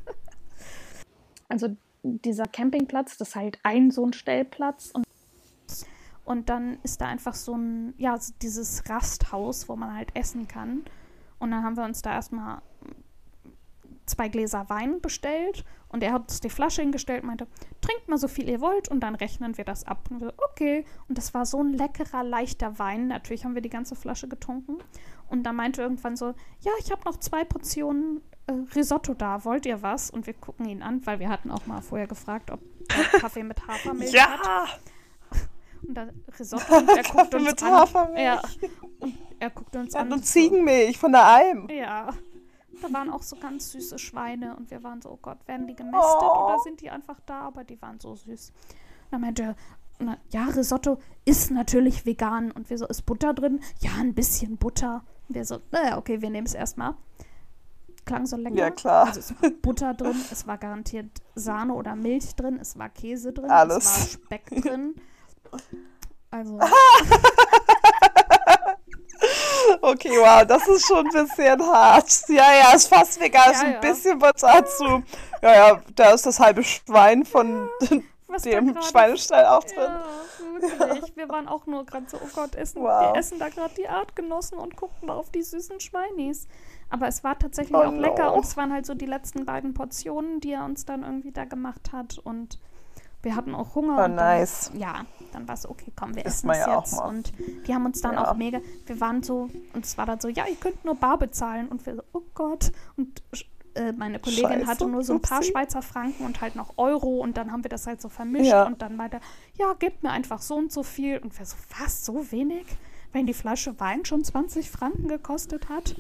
Also dieser Campingplatz, das ist halt ein so ein Stellplatz und und dann ist da einfach so ein, ja, dieses Rasthaus, wo man halt essen kann. Und dann haben wir uns da erstmal zwei Gläser Wein bestellt und er hat uns die Flasche hingestellt und meinte, trinkt mal so viel ihr wollt und dann rechnen wir das ab. Und wir, okay. Und das war so ein leckerer, leichter Wein. Natürlich haben wir die ganze Flasche getrunken. Und dann meinte irgendwann so, ja, ich habe noch zwei Portionen äh, Risotto da, wollt ihr was? Und wir gucken ihn an, weil wir hatten auch mal vorher gefragt, ob er Kaffee mit Hafermilch ja. hat. Und da Risotto und er guckt uns mit an. Hafermilch. Ja. Und er guckt uns Ja, an. und so- Ziegenmilch von der Alm. Ja. Da waren auch so ganz süße Schweine und wir waren so, oh Gott, werden die gemästet Oh. oder sind die einfach da? Aber die waren so süß. Und dann meinte er, na, ja, Risotto ist natürlich vegan. Und wir so, ist Butter drin? Ja, ein bisschen Butter. Und wir so, naja, okay, wir nehmen es erstmal. Klang so lecker. Ja, klar. Also es war Butter drin, es war garantiert Sahne oder Milch drin, es war Käse drin, es Alles. war Speck drin. Also, Okay, wow, das ist schon ein bisschen hart. Ja, ja, ist fast vegan, ist Ja, ein ja. bisschen Butter dazu. Ja, ja, da ist das halbe Schwein von was da dem Schweinestall auch drin. Ja, wirklich. Wir waren auch nur gerade so, oh Gott, essen, Wow. wir essen da gerade die Artgenossen und gucken auf die süßen Schweinis. Aber es war tatsächlich Oh auch lecker no. und es waren halt so die letzten beiden Portionen, die er uns dann irgendwie da gemacht hat und wir hatten auch Hunger. Und nice. Dann, ja, dann war es okay, komm, wir essen es ja auch jetzt. mal. Und die haben uns dann Ja. auch mega, wir waren so, und es war dann so, ja, ihr könnt nur bar bezahlen. Und wir so, oh Gott. Und äh, meine Kollegin Scheiße, hatte nur so ein paar upsie. Schweizer Franken und halt noch Euro und dann haben wir das halt so vermischt Ja. und dann meinte er, ja, gebt mir einfach so und so viel. Und wir so, was, so wenig? Wenn die Flasche Wein schon 20 Franken gekostet hat?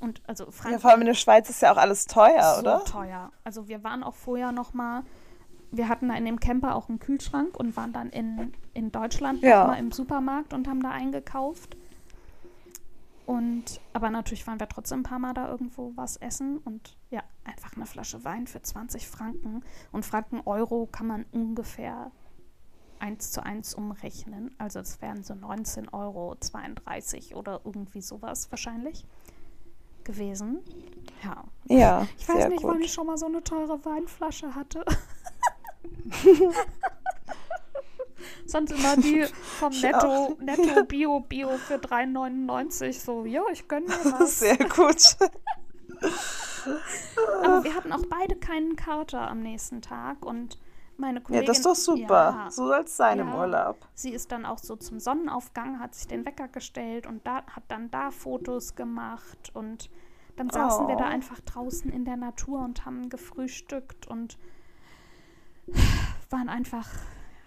Und also Ja, Franken vor allem in der Schweiz ist ja auch alles teuer, so oder? teuer. Also wir waren auch vorher noch mal, wir hatten da in dem Camper auch einen Kühlschrank und waren dann in, in Deutschland Ja. mal im Supermarkt und haben da eingekauft. Und, aber natürlich waren wir trotzdem ein paar Mal da irgendwo was essen und ja, einfach eine Flasche Wein für 20 Franken. Und Franken Euro kann man ungefähr eins zu eins umrechnen. Also es wären so 19,32 Euro oder irgendwie sowas wahrscheinlich gewesen. Ja, Ja, ich weiß nicht, gut. wann ich schon mal so eine teure Weinflasche hatte. Sonst immer die vom Netto. Netto Bio Bio für 3,99. So, ja, ich gönne mir was. Sehr gut. Aber wir hatten auch beide keinen Kater am nächsten Tag und meine Ja, Kollegin. das ist doch super. Ja, So soll es sein im Ja. Urlaub. Sie ist dann auch so zum Sonnenaufgang, hat sich den Wecker gestellt und da, hat dann da Fotos gemacht und dann saßen wir da Oh. einfach draußen in der Natur und haben gefrühstückt und waren einfach,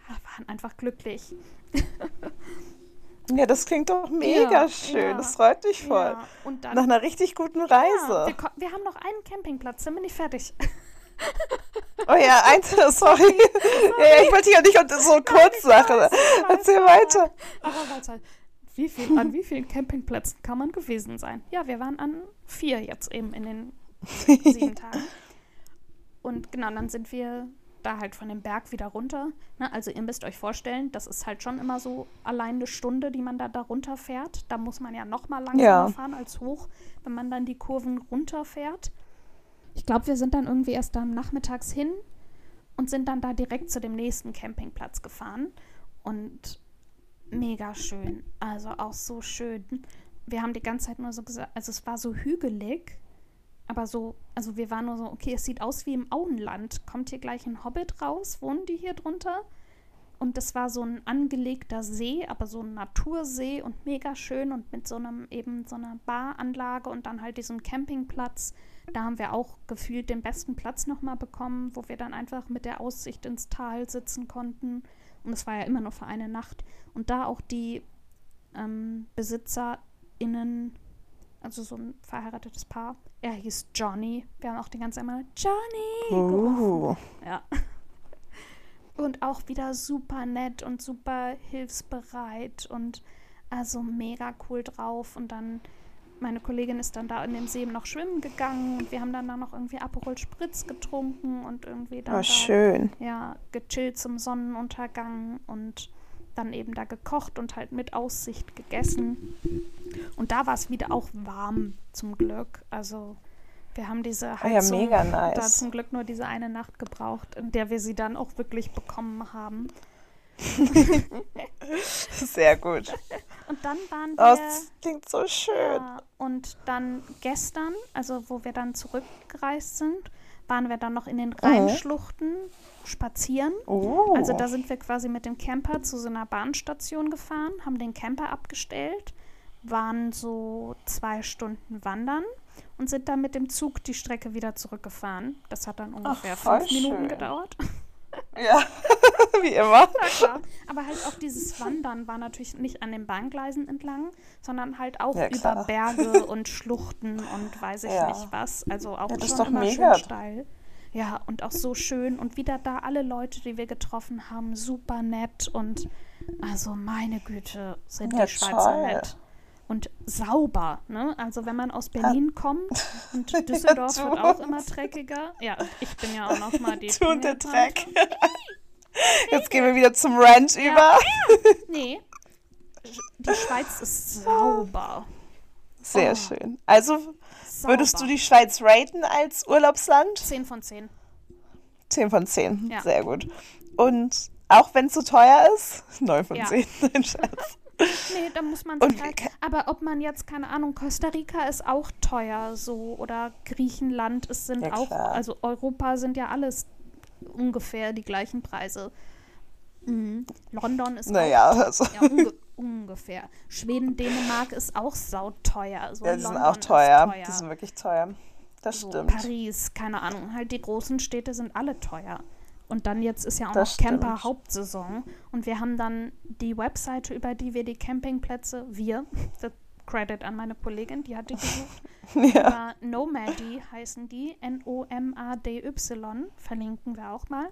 waren einfach glücklich. Ja, das klingt doch mega Ja, schön. ja, Das freut mich voll. Ja, und dann, Nach einer richtig guten Reise. wir, wir haben noch einen Campingplatz, dann bin ich fertig. oh ja, eins, sorry. ja, ich wollte ja nicht so ich weiß, Erzähl weiter. Aber halt, wie viel, an wie vielen Campingplätzen kann man gewesen sein? Ja, wir waren an vier jetzt eben in den sieben Tagen. Und genau, dann sind wir da halt von dem Berg wieder runter. Ne? Also ihr müsst euch vorstellen, das ist halt schon immer so allein eine Stunde, die man da, da runterfährt. Da muss man ja noch mal langsamer Ja. fahren als hoch, wenn man dann die Kurven runterfährt. Ich glaube, wir sind dann irgendwie erst am Nachmittags hin und sind dann da direkt zu dem nächsten Campingplatz gefahren. Und mega schön. Also auch so schön. Wir haben die ganze Zeit nur so gesagt, also es war so hügelig, aber so, also wir waren nur so, okay, es sieht aus wie im Auenland. Kommt hier gleich ein Hobbit raus? Wohnen die hier drunter? Und das war so ein angelegter See, aber so ein Natursee und mega schön und mit so einem eben so einer Baranlage und dann halt diesem Campingplatz. Da haben wir auch gefühlt den besten Platz nochmal bekommen, wo wir dann einfach mit der Aussicht ins Tal sitzen konnten. Und es war ja immer nur für eine Nacht. Und da auch die ähm, BesitzerInnen, also so ein verheiratetes Paar, er hieß Johnny. Wir haben auch die ganze Zeit immer Johnny gerufen. Uh, Ja. Und auch wieder super nett und super hilfsbereit und also mega cool drauf. Und dann meine Kollegin ist dann da in dem See noch schwimmen gegangen und wir haben dann da noch irgendwie Aperol Spritz getrunken und irgendwie dann Oh, da, schön. ja, gechillt zum Sonnenuntergang und dann eben da gekocht und halt mit Aussicht gegessen. Und da war es wieder auch warm zum Glück. Also wir haben diese Ah ja, Heizung mega da nice. zum Glück nur diese eine Nacht gebraucht, in der wir sie dann auch wirklich bekommen haben. Sehr gut. Und dann waren Oh, wir. das klingt so schön. Ja, und dann gestern, also wo wir dann zurückgereist sind, waren wir dann noch in den Rheinschluchten spazieren. Oh. Also da sind wir quasi mit dem Camper zu so einer Bahnstation gefahren, haben den Camper abgestellt, waren so zwei Stunden wandern und sind dann mit dem Zug die Strecke wieder zurückgefahren. Das hat dann ungefähr voll fünf Minuten schön. gedauert. Ja, wie immer. Na klar. Aber halt auch dieses Wandern war natürlich nicht an den Bahngleisen entlang, sondern halt auch Ja, über. Berge und Schluchten und weiß ich Ja. nicht was. Also auch Ja, das ist schon doch immer mega. schön steil. Ja, und auch so schön. Und wieder da alle Leute, die wir getroffen haben, super nett. Und also meine Güte, sind Ja, die Schweizer toll. nett. Und sauber, ne? Also wenn man aus Berlin kommt und Düsseldorf wird auch immer dreckiger. Ja, ich bin ja auch noch mal die Du und der. Dreck. Jetzt gehen wir wieder zum Ranch über. Nee. Die Schweiz ist sauber. Sehr Oh. schön. Also sauber. würdest du die Schweiz raten als Urlaubsland? 10 von 10. 10 von 10. Ja. Sehr gut. Und auch wenn es so teuer ist? 9 von Ja. 10. Nein, Scherz. Nee, da muss man sich halt. Aber ob man jetzt, keine Ahnung, Costa Rica ist auch teuer so oder Griechenland, es sind Ja, auch, also Europa sind ja alles ungefähr die gleichen Preise. Mhm. London ist Naja, auch also. ja, unge ungefähr. Schweden, Dänemark ist auch sauteuer. So Ja, die sind London auch ist teuer. teuer. Die sind wirklich teuer. Das so stimmt. Paris, keine Ahnung, halt die großen Städte sind alle teuer. Und dann jetzt ist ja auch Das noch Camper stimmt. Hauptsaison und wir haben dann die Webseite, über die wir die Campingplätze, wir, das Credit an meine Kollegin, die hat die gesucht, Ja. über Nomady heißen die, N-O-M-A-D-Y, verlinken wir auch mal.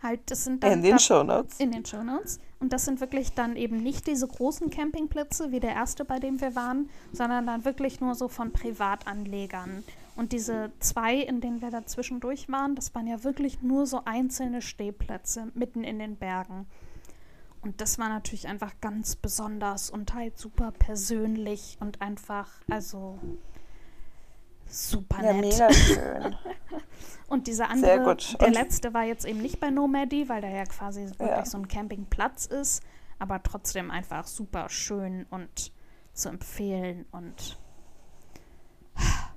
Halt, das sind dann In den da- Shownotes. in den Shownotes. Und das sind wirklich dann eben nicht diese großen Campingplätze wie der erste, bei dem wir waren, sondern dann wirklich nur so von Privatanlegern. Und diese zwei, in denen wir da zwischendurch waren, das waren ja wirklich nur so einzelne Stehplätze mitten in den Bergen. Und das war natürlich einfach ganz besonders und halt super persönlich und einfach, also super Ja, nett. mega schön. Und dieser andere, der letzte war jetzt eben nicht bei Nomady, weil der ja quasi wirklich Ja. so ein Campingplatz ist, aber trotzdem einfach super schön und zu empfehlen und ja.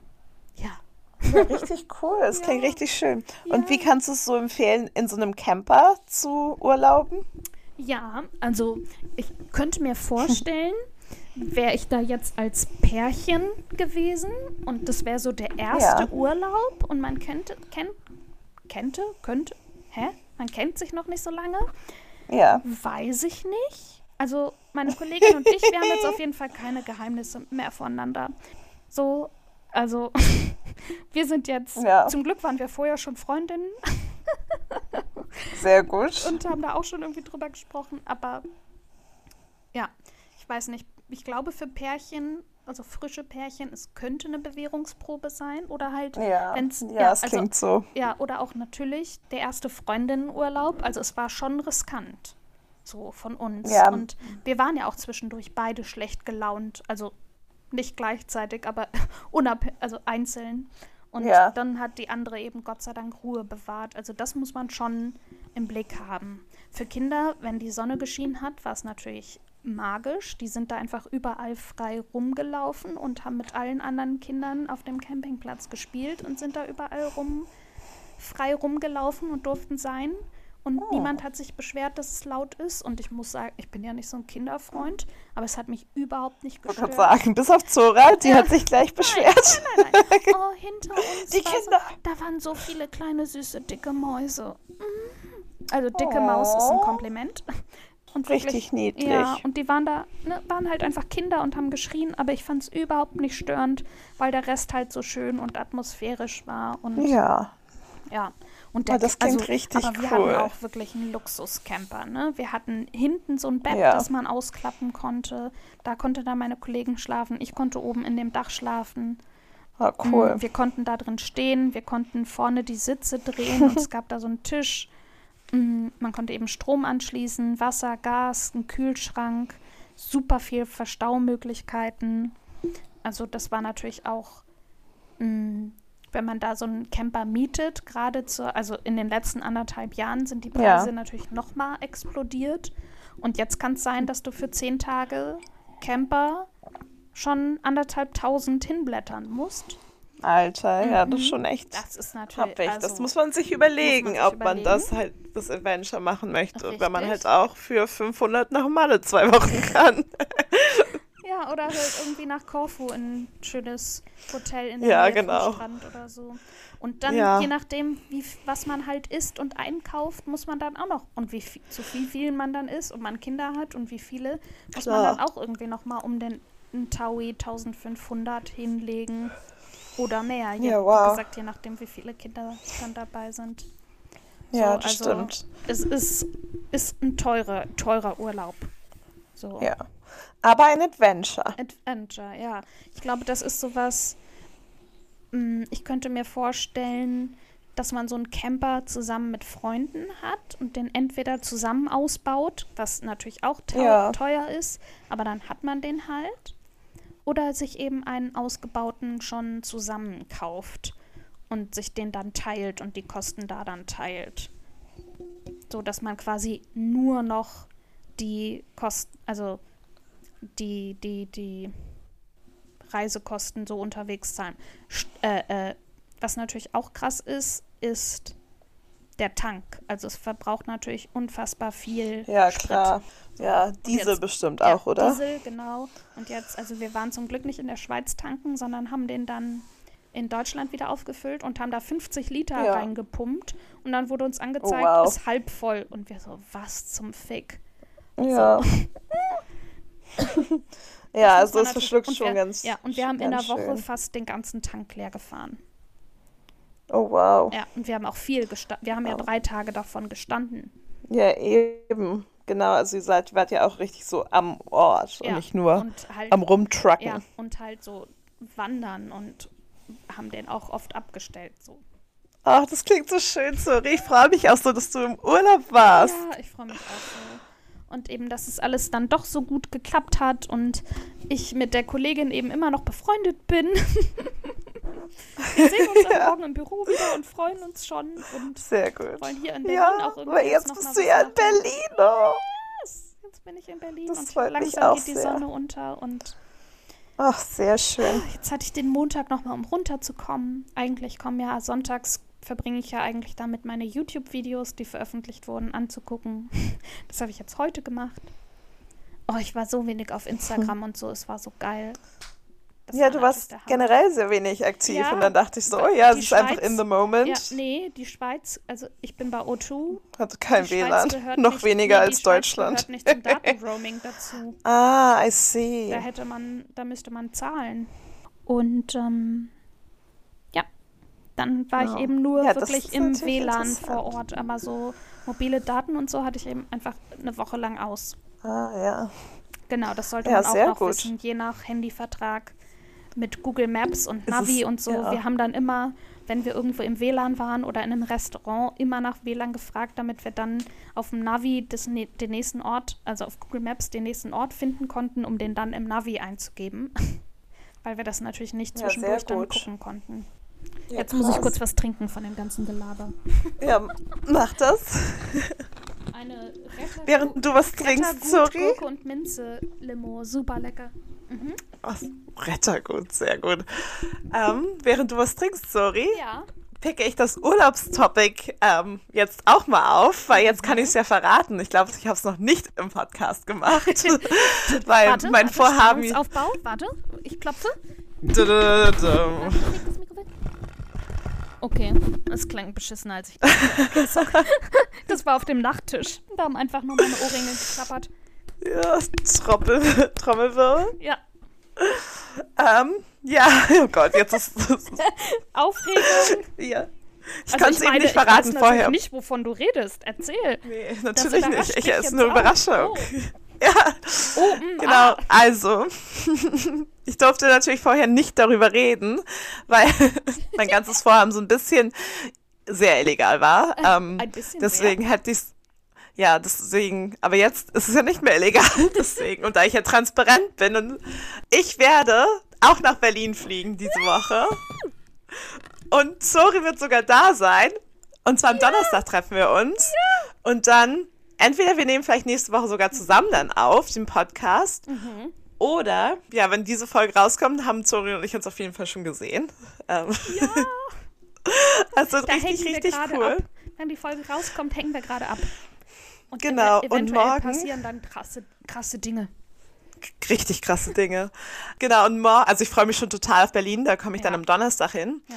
Ja, richtig cool. Es klingt richtig schön. Und wie kannst du es so empfehlen, in so einem Camper zu urlauben? Ja, also ich könnte mir vorstellen, wäre ich da jetzt als Pärchen gewesen und das wäre so der erste Ja. Urlaub und man kennt, kennt, kennte, könnte, hä? Man kennt sich noch nicht so lange. Ja. Weiß ich nicht. Also meine Kollegin und ich, wir haben jetzt auf jeden Fall keine Geheimnisse mehr voneinander. So, also wir sind jetzt, Ja. zum Glück waren wir vorher schon Freundinnen Sehr gut. und haben da auch schon irgendwie drüber gesprochen, aber ja, ich weiß nicht. Ich glaube für Pärchen, also frische Pärchen, es könnte eine Bewährungsprobe sein oder halt, ja, wenn's, ja, es also, klingt so. ja, oder auch natürlich der erste Freundinnenurlaub. Also es war schon riskant. So von uns. Ja. Und wir waren ja auch zwischendurch beide schlecht gelaunt. Also nicht gleichzeitig, aber unab also einzeln. Und Ja. dann hat die andere eben Gott sei Dank Ruhe bewahrt. Also das muss man schon im Blick haben. Für Kinder, wenn die Sonne geschienen hat, war es natürlich magisch. Die sind da einfach überall frei rumgelaufen und haben mit allen anderen Kindern auf dem Campingplatz gespielt und sind da überall rum frei rumgelaufen und durften sein. Und Oh. niemand hat sich beschwert, dass es laut ist. Und ich muss sagen, ich bin ja nicht so ein Kinderfreund, aber es hat mich überhaupt nicht Ich gestört. gerade sagen, bis auf Zora, die hat sich gleich beschwert. Nein, nein, nein. Oh, hinter uns. Die Kinder. So, da waren so viele kleine, süße, dicke Mäuse. Mhm. Also, dicke Maus ist ein Oh. Kompliment. Und Richtig niedlich. Ja, und die waren da, ne, waren halt einfach Kinder und haben geschrien, aber ich fand es überhaupt nicht störend, weil der Rest halt so schön und atmosphärisch war. Und Ja. ja, Und der, Oh, das klingt also, richtig aber wir cool. hatten auch wirklich einen Luxuscamper, ne? Wir hatten hinten so ein Bett, Ja. das man ausklappen konnte. Da konnte dann meine Kollegen schlafen. Ich konnte oben in dem Dach schlafen. Ah, cool. Mm, Wir konnten da drin stehen, wir konnten vorne die Sitze drehen und es gab da so einen Tisch. Mm, Man konnte eben Strom anschließen, Wasser, Gas, einen Kühlschrank, super viel Verstaumöglichkeiten. Also das war natürlich auch, mm, wenn man da so einen Camper mietet, gerade zur, also in den letzten anderthalb Jahren sind die Ja. Preise natürlich nochmal explodiert. Und jetzt kann es sein, dass du für zehn Tage Camper schon anderthalb tausend hinblättern musst. Alter, ja, das ist schon echt Mhm. Das ist natürlich. happig. Also, das muss man sich überlegen, sich ob man überlegen. das halt, das Adventure machen möchte. Wenn man Richtig. halt auch für 500 nach Malle zwei Wochen kann. ja, oder halt irgendwie nach Korfu in ein schönes Hotel in der Ja, Nähe genau. Strand oder so. Und dann, Ja. je nachdem, wie, was man halt isst und einkauft, muss man dann auch noch. Und wie viel, zu wie viel man dann isst und man Kinder hat und wie viele, muss man Klar. dann auch irgendwie nochmal um den Taui 1500 hinlegen. Oder mehr. Je, Ja, wow. Wie gesagt, je nachdem, wie viele Kinder dann dabei sind. Ja, So, das also, stimmt. Es ist, ist ein teurer, teurer Urlaub. So. Ja. Aber ein Adventure. Adventure, ja. Ich glaube, das ist sowas. mh, Ich könnte mir vorstellen, dass man so einen Camper zusammen mit Freunden hat und den entweder zusammen ausbaut, was natürlich auch Ja. teuer ist, aber dann hat man den halt. Oder sich eben einen ausgebauten schon zusammen kauft und sich den dann teilt und die Kosten da dann teilt. So dass man quasi nur noch die Kosten, also die, die, die Reisekosten so unterwegs zahlen. Äh, äh, was natürlich auch krass ist, ist der Tank. Also es verbraucht natürlich unfassbar viel Ja, Sprit. klar. Ja, Diesel jetzt- bestimmt Ja, auch, oder? Diesel, genau. Und jetzt, also wir waren zum Glück nicht in der Schweiz tanken, sondern haben den dann in Deutschland wieder aufgefüllt und haben da 50 Liter Ja. reingepumpt. Und dann wurde uns angezeigt, wow. ist halb voll. Und wir so, was zum Fick? Ja. ja, also das verschluckt schon wir, ganz. Ja, und wir haben in der Woche schön. fast den ganzen Tank leer gefahren. Oh, wow. Ja, und wir haben auch viel gestanden. Wir haben ja Wow. drei Tage davon gestanden. Ja, eben. Genau, also ihr seid, wart ja auch richtig so am Ort Ja, und nicht nur Und halt, am Rumtrucken. ja, und halt so wandern und haben den auch oft abgestellt. So. Ach, das klingt so schön, sorry. Ich freue mich auch so, dass du im Urlaub warst. Ja, ich freue mich auch so. Und eben, dass es alles dann doch so gut geklappt hat und ich mit der Kollegin eben immer noch befreundet bin. Wir sehen uns am Morgen im Büro wieder und freuen uns schon und Sehr gut. wollen hier in Berlin Ja, auch irgendwie aber jetzt noch bist du ja in. Berlin. Oh. Yes, Jetzt bin ich in Berlin Das und freut mich langsam auch geht die sehr. Sonne unter und Ach, sehr schön. Jetzt hatte ich den Montag nochmal, um runterzukommen. Eigentlich kommen ja sonntags, verbringe ich ja eigentlich damit, meine YouTube-Videos, die veröffentlicht wurden, anzugucken. Das habe ich jetzt heute gemacht. Oh, ich war so wenig auf Instagram und so, es war so geil. Das ja, war du warst generell sehr wenig aktiv Ja, und dann dachte ich so, oh ja, es ist einfach Schweiz- in the moment. Ja, nee, die Schweiz, also ich bin bei O2. Hat kein Schweiz WLAN, noch nicht- weniger nee, als Schweiz Deutschland. gehört nicht zum Datenroaming dazu. Ah, I see. Da hätte man, da müsste man zahlen. Und ähm, dann war Ja. ich eben nur Ja, wirklich im WLAN vor Ort. Aber so mobile Daten und so hatte ich eben einfach eine Woche lang aus. Ah, ja. Genau, das sollte Ja, man auch noch gut. wissen, je nach Handyvertrag mit Google Maps und Navi es- und so. ja. Wir haben dann immer, wenn wir irgendwo im WLAN waren oder in einem Restaurant, immer nach WLAN gefragt, damit wir dann auf dem Navi ne- den nächsten Ort, also auf Google Maps den nächsten Ort finden konnten, um den dann im Navi einzugeben. Weil wir das natürlich nicht Ja, zwischendurch dann gut. gucken konnten. Ja Jetzt muss ich krass. kurz was trinken von dem ganzen Gelaber. Ja, mach das. Eine Retter Während du was trinkst, sorry. Gurke und Minze Limo, super lecker. Mhm. Ach, Rettergut, sehr gut. Ähm, während du was trinkst, sorry, Ja. picke ich das Urlaubstopic ähm, jetzt auch mal auf, weil jetzt kann ich es ja verraten. Ich glaube, ich habe es noch nicht im Podcast gemacht, weil Warte, mein warte, Vorhaben... Warte, ich klopfe. Leg das Mikro weg. Okay, das klang beschissener als ich. Okay. Das war auf dem Nachttisch. Da haben einfach nur meine Ohrringe geklappert. Ja, Trommel, Trommelwirbel. Ja, Ähm, ja, oh Gott, jetzt ist es. Aufregung. Ja. Ich also konnte es ihm nicht verraten ich weiß vorher. Ich nicht, wovon du redest. Erzähl. Nee, natürlich nicht. Ich, es ist eine Überraschung. Oh. Ja, oh, mh, mm, genau. Ah. Also, ich durfte natürlich vorher nicht darüber reden, weil mein ganzes Vorhaben so ein bisschen sehr illegal war. Ähm, ein bisschen deswegen hätte ich ja, deswegen, aber jetzt ist es ja nicht mehr illegal, deswegen. Und da ich ja transparent bin und ich werde auch nach Berlin fliegen diese Woche. Und Zori wird sogar da sein. Und zwar am ja. Donnerstag treffen wir uns. Ja. Und dann, entweder wir nehmen vielleicht nächste Woche sogar zusammen dann auf, den Podcast. Mhm. Oder, ja, wenn diese Folge rauskommt, haben Zori und ich uns auf jeden Fall schon gesehen. Ähm. Ja. also da richtig, richtig cool. Ab. Wenn die Folge rauskommt, hängen wir gerade ab. Und genau, und morgen passieren dann krasse, krasse Dinge richtig krasse Dinge. Genau, und morgen, also ich freue mich schon total auf Berlin, da komme ich ja. dann am Donnerstag hin. Ja.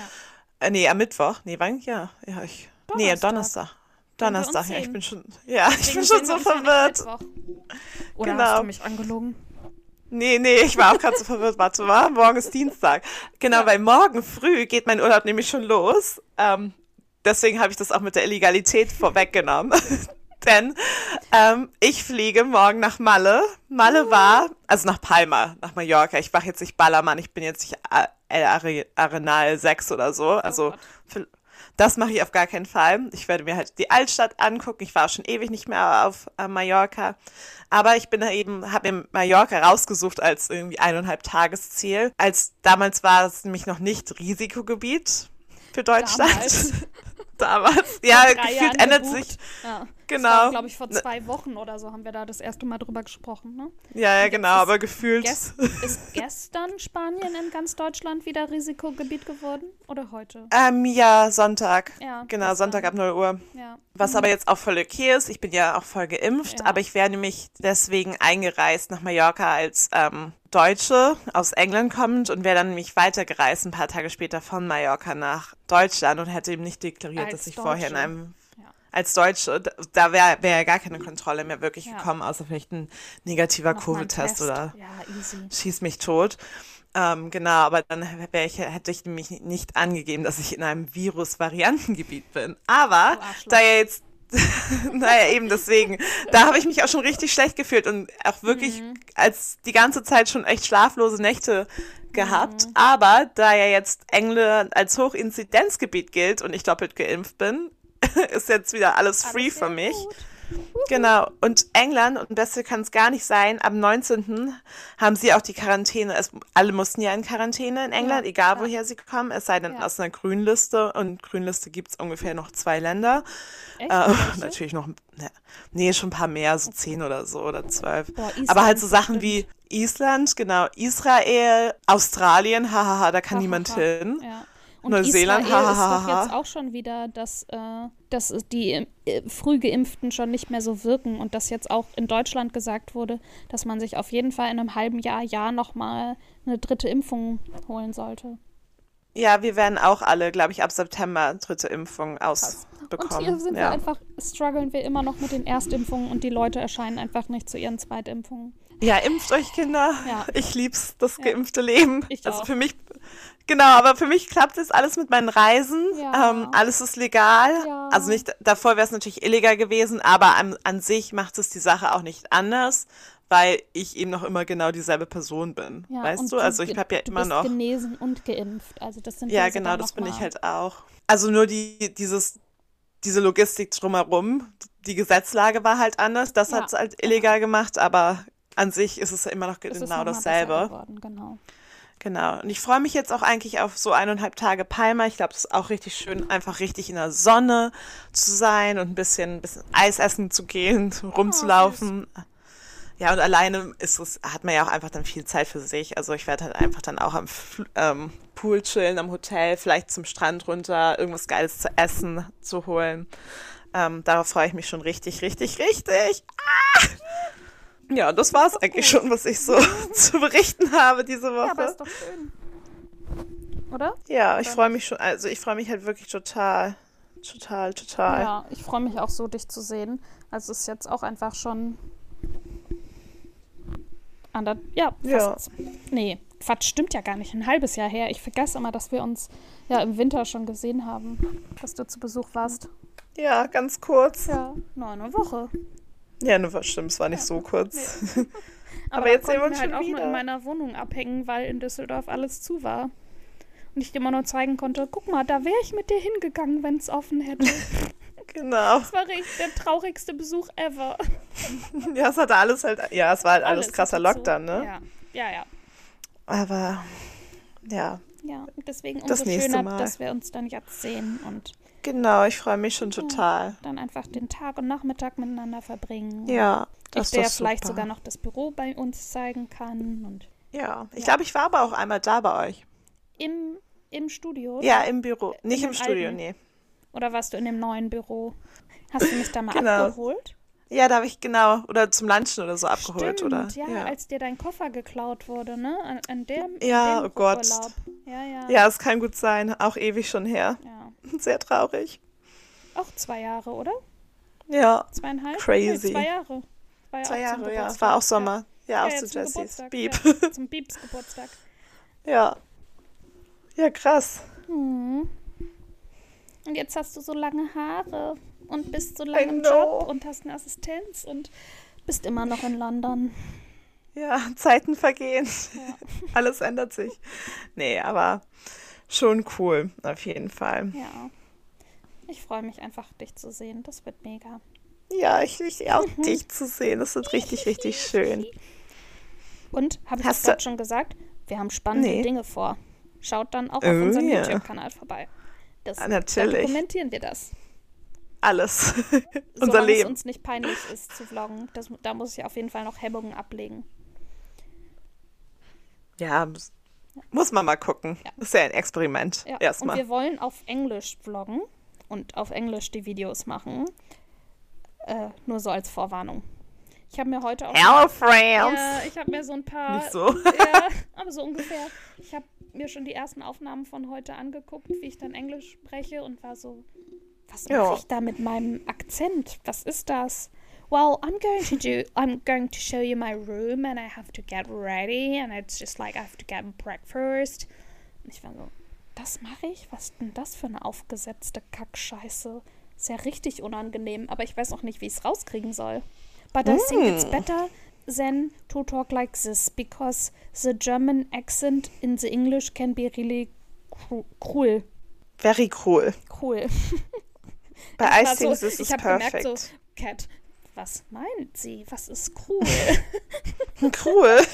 Äh, nee, am Mittwoch. Nee, wann? Ja, ja, ich. Donnerstag. Nee, am Donnerstag. Donnerstag, ja, ich bin schon, ja, Deswegen ich bin schon so verwirrt. Oder genau. hast du mich angelogen? Nee, nee, ich war auch gerade so verwirrt. Warte mal, morgen ist Dienstag. Genau, ja. weil morgen früh geht mein Urlaub nämlich schon los. Ähm, deswegen habe ich das auch mit der Illegalität vorweggenommen. Denn ähm, ich fliege morgen nach Malle. Malle war, also nach Palma, nach Mallorca. Ich mache jetzt nicht Ballermann, ich bin jetzt nicht El Arenal 6 oder so. Also oh das mache ich auf gar keinen Fall. Ich werde mir halt die Altstadt angucken. Ich war schon ewig nicht mehr auf äh, Mallorca. Aber ich bin da eben, habe mir Mallorca rausgesucht als irgendwie eineinhalb Tagesziel. Als damals war es nämlich noch nicht Risikogebiet für Deutschland. Damals. damals. Ja, gefühlt ändert sich. Ja. Genau. glaube ich, vor ne zwei Wochen oder so haben wir da das erste Mal drüber gesprochen. Ne? Ja, ja, genau, aber gefühlt. Gest ist gestern Spanien in ganz Deutschland wieder Risikogebiet geworden oder heute? Ähm, ja, Sonntag. Ja, genau. Sonntag ab 0 Uhr. Ja. Was mhm. aber jetzt auch voll okay ist, ich bin ja auch voll geimpft, ja. aber ich wäre nämlich deswegen eingereist nach Mallorca als ähm, Deutsche aus England kommend und wäre dann nämlich weitergereist ein paar Tage später von Mallorca nach Deutschland und hätte eben nicht deklariert, als dass ich Deutsche. vorher in einem als Deutsche, da wäre wär ja gar keine Kontrolle mehr wirklich ja. gekommen, außer vielleicht ein negativer Covid-Test oder ja, schieß mich tot. Ähm, genau, aber dann ich, hätte ich nämlich nicht angegeben, dass ich in einem Virus-Variantengebiet bin. Aber da ja jetzt naja, eben deswegen. Da habe ich mich auch schon richtig schlecht gefühlt und auch wirklich mhm. als die ganze Zeit schon echt schlaflose Nächte gehabt. Mhm. Aber da ja jetzt England als Hochinzidenzgebiet gilt und ich doppelt geimpft bin, ist jetzt wieder alles free alles für mich. Gut. Genau. Und England, und besser kann es gar nicht sein, am 19. haben sie auch die Quarantäne. Es, alle mussten ja in Quarantäne in England, ja, egal ja. woher sie kommen, es sei denn ja. aus einer Grünliste. Und Grünliste gibt es ungefähr noch zwei Länder. Echt? Äh, natürlich noch, ne, nee, schon ein paar mehr, so zehn oder so oder zwölf. Boah, Aber halt so Sachen wie Island, genau, Israel, Australien, hahaha, da kann ha, niemand hin. Ja. Und Neuseeland, Israel ist doch jetzt auch schon wieder, dass, äh, dass die äh, Frühgeimpften schon nicht mehr so wirken und dass jetzt auch in Deutschland gesagt wurde, dass man sich auf jeden Fall in einem halben Jahr, Jahr nochmal eine dritte Impfung holen sollte. Ja, wir werden auch alle, glaube ich, ab September dritte Impfung ausbekommen. Und hier sind ja. wir einfach, strugglen wir immer noch mit den Erstimpfungen und die Leute erscheinen einfach nicht zu ihren Zweitimpfungen. Ja, impft euch, Kinder. Ja. Ich lieb's, das geimpfte Leben. Ich also auch. für mich Genau, aber für mich klappt es alles mit meinen Reisen. Ja. Ähm, alles ist legal. Ja. Also nicht, davor wäre es natürlich illegal gewesen, aber an, an sich macht es die Sache auch nicht anders, weil ich eben noch immer genau dieselbe Person bin. Ja, weißt du? Also ich habe ja immer noch. genesen und geimpft. Also das sind Ja, genau, das bin ich halt auch. Also nur die, dieses, diese Logistik drumherum, die Gesetzlage war halt anders. Das ja, hat es halt illegal gemacht, aber an sich ist es immer noch genau dasselbe. Geworden, genau. Genau. Und ich freue mich jetzt auch eigentlich auf so eineinhalb Tage Palma. Ich glaube, es ist auch richtig schön, einfach richtig in der Sonne zu sein und ein bisschen, ein bisschen Eis essen zu gehen, rumzulaufen. Oh, ja, und alleine ist es, hat man ja auch einfach dann viel Zeit für sich. Also ich werde halt einfach dann auch am ähm, Pool chillen, am Hotel, vielleicht zum Strand runter, irgendwas Geiles zu essen zu holen. Ähm, darauf freue ich mich schon richtig, richtig, richtig. Ah! Ja, das war es eigentlich schon, was ich so zu berichten habe diese Woche. Ja, aber ist doch schön. Oder? Ja, ich freue mich schon, also ich freue mich halt wirklich total. Total, total. Ja, ich freue mich auch so, dich zu sehen. Also es ist jetzt auch einfach schon. Ander, ja, fast. Ja. Nee, Quatsch, stimmt ja gar nicht. Ein halbes Jahr her. Ich vergesse immer, dass wir uns ja im Winter schon gesehen haben, dass du zu Besuch warst. Ja, ganz kurz. Ja, nur eine Woche. Ja, ne, stimmt, es war nicht so kurz. Nee. Aber, Aber jetzt sehen wir uns halt schon auch nur wieder. in meiner Wohnung abhängen, weil in Düsseldorf alles zu war. Und ich dir immer nur zeigen konnte, guck mal, da wäre ich mit dir hingegangen, wenn es offen hätte. Genau. Das war richtig der traurigste Besuch ever. Ja, es hatte alles halt, ja, es war halt alles, Alles krasser so. Lockdown, ne? Ja, ja, ja. Aber, ja, Ja, deswegen Das umso nächste schöner, Mal. dass wir uns dann jetzt sehen und genau, ich freue mich schon total. dann einfach den Tag und Nachmittag miteinander verbringen. Ja, ich das dir ist doch vielleicht super. sogar noch das Büro bei uns zeigen kann und Ja, ich Ja. glaube, ich war aber auch einmal da bei euch. im, im Studio. Ja, im Büro. Nicht dem im Studio, alten. nee. Oder warst du in dem neuen Büro? Hast du mich da mal Genau. abgeholt? Ja, da habe ich genau, oder zum Lunchen oder so abgeholt, Stimmt, oder? Ja, als dir dein Koffer geklaut wurde, ne? An, an dem, Ja, an dem oh Gott. Urlaub. Ja, ja. ja, es kann gut sein. Auch ewig schon her. ja. Sehr traurig. Auch zwei Jahre, oder? Ja, Zweieinhalb? Crazy. Nee, zwei Jahre. War ja zwei Jahre, ja. Es war auch Sommer. Ja, Ja, auch ja, zu zum Jessies. Geburtstag, Beep. Ja, zum Beeps Geburtstag. Ja. Ja, krass. Hm. Und jetzt hast du so lange Haare und bist so lange im. Job und hast eine Assistenz und bist immer noch in London. Ja, Zeiten vergehen. Ja. Alles ändert sich. Nee, aber schon cool, auf jeden Fall. Ja. Ich freue mich einfach, dich zu sehen. Das wird mega. Ja, ich, ich auch dich zu sehen. Das wird richtig, richtig schön. Und, habe ich gerade schon gesagt? Wir haben spannende Nee. Dinge vor. Schaut dann auch auf Oh, unserem ja. YouTube-Kanal vorbei. Das, Ah, Da natürlich. dokumentieren wir das. Alles. Unser Solange es Leben. uns nicht peinlich ist zu vloggen. Das, da muss ich auf jeden Fall noch Hemmungen ablegen. Ja, muss- man mal gucken. Ja. Ist ja ein Experiment. Ja. Und Erstmal. wir wollen auf Englisch vloggen und auf Englisch die Videos machen. Äh, nur so als Vorwarnung. Ich habe mir heute auch. Hello, friends. Ja, ich habe mir so ein paar. Nicht so. Ja, aber so ungefähr. Ich habe mir schon die ersten Aufnahmen von heute angeguckt, wie ich dann Englisch spreche und war so, was Ja. mache ich da mit meinem Akzent? Was ist das? Well, I'm going to do. I'm going to show you my room, and I have to get ready, and it's just like I have to get breakfast. Und ich war so, das mache ich? Was ist denn das für eine aufgesetzte Kackscheiße? Ist ja richtig unangenehm, aber ich weiß auch nicht, wie ich es rauskriegen soll. But I think it's better than to talk like this because the German accent in the English can be really cru cruel. Very cool. Cruel. But I war think so, this ich is habe perfect. gemerkt so, Cat, was meint sie? Was ist cruel? Cruel.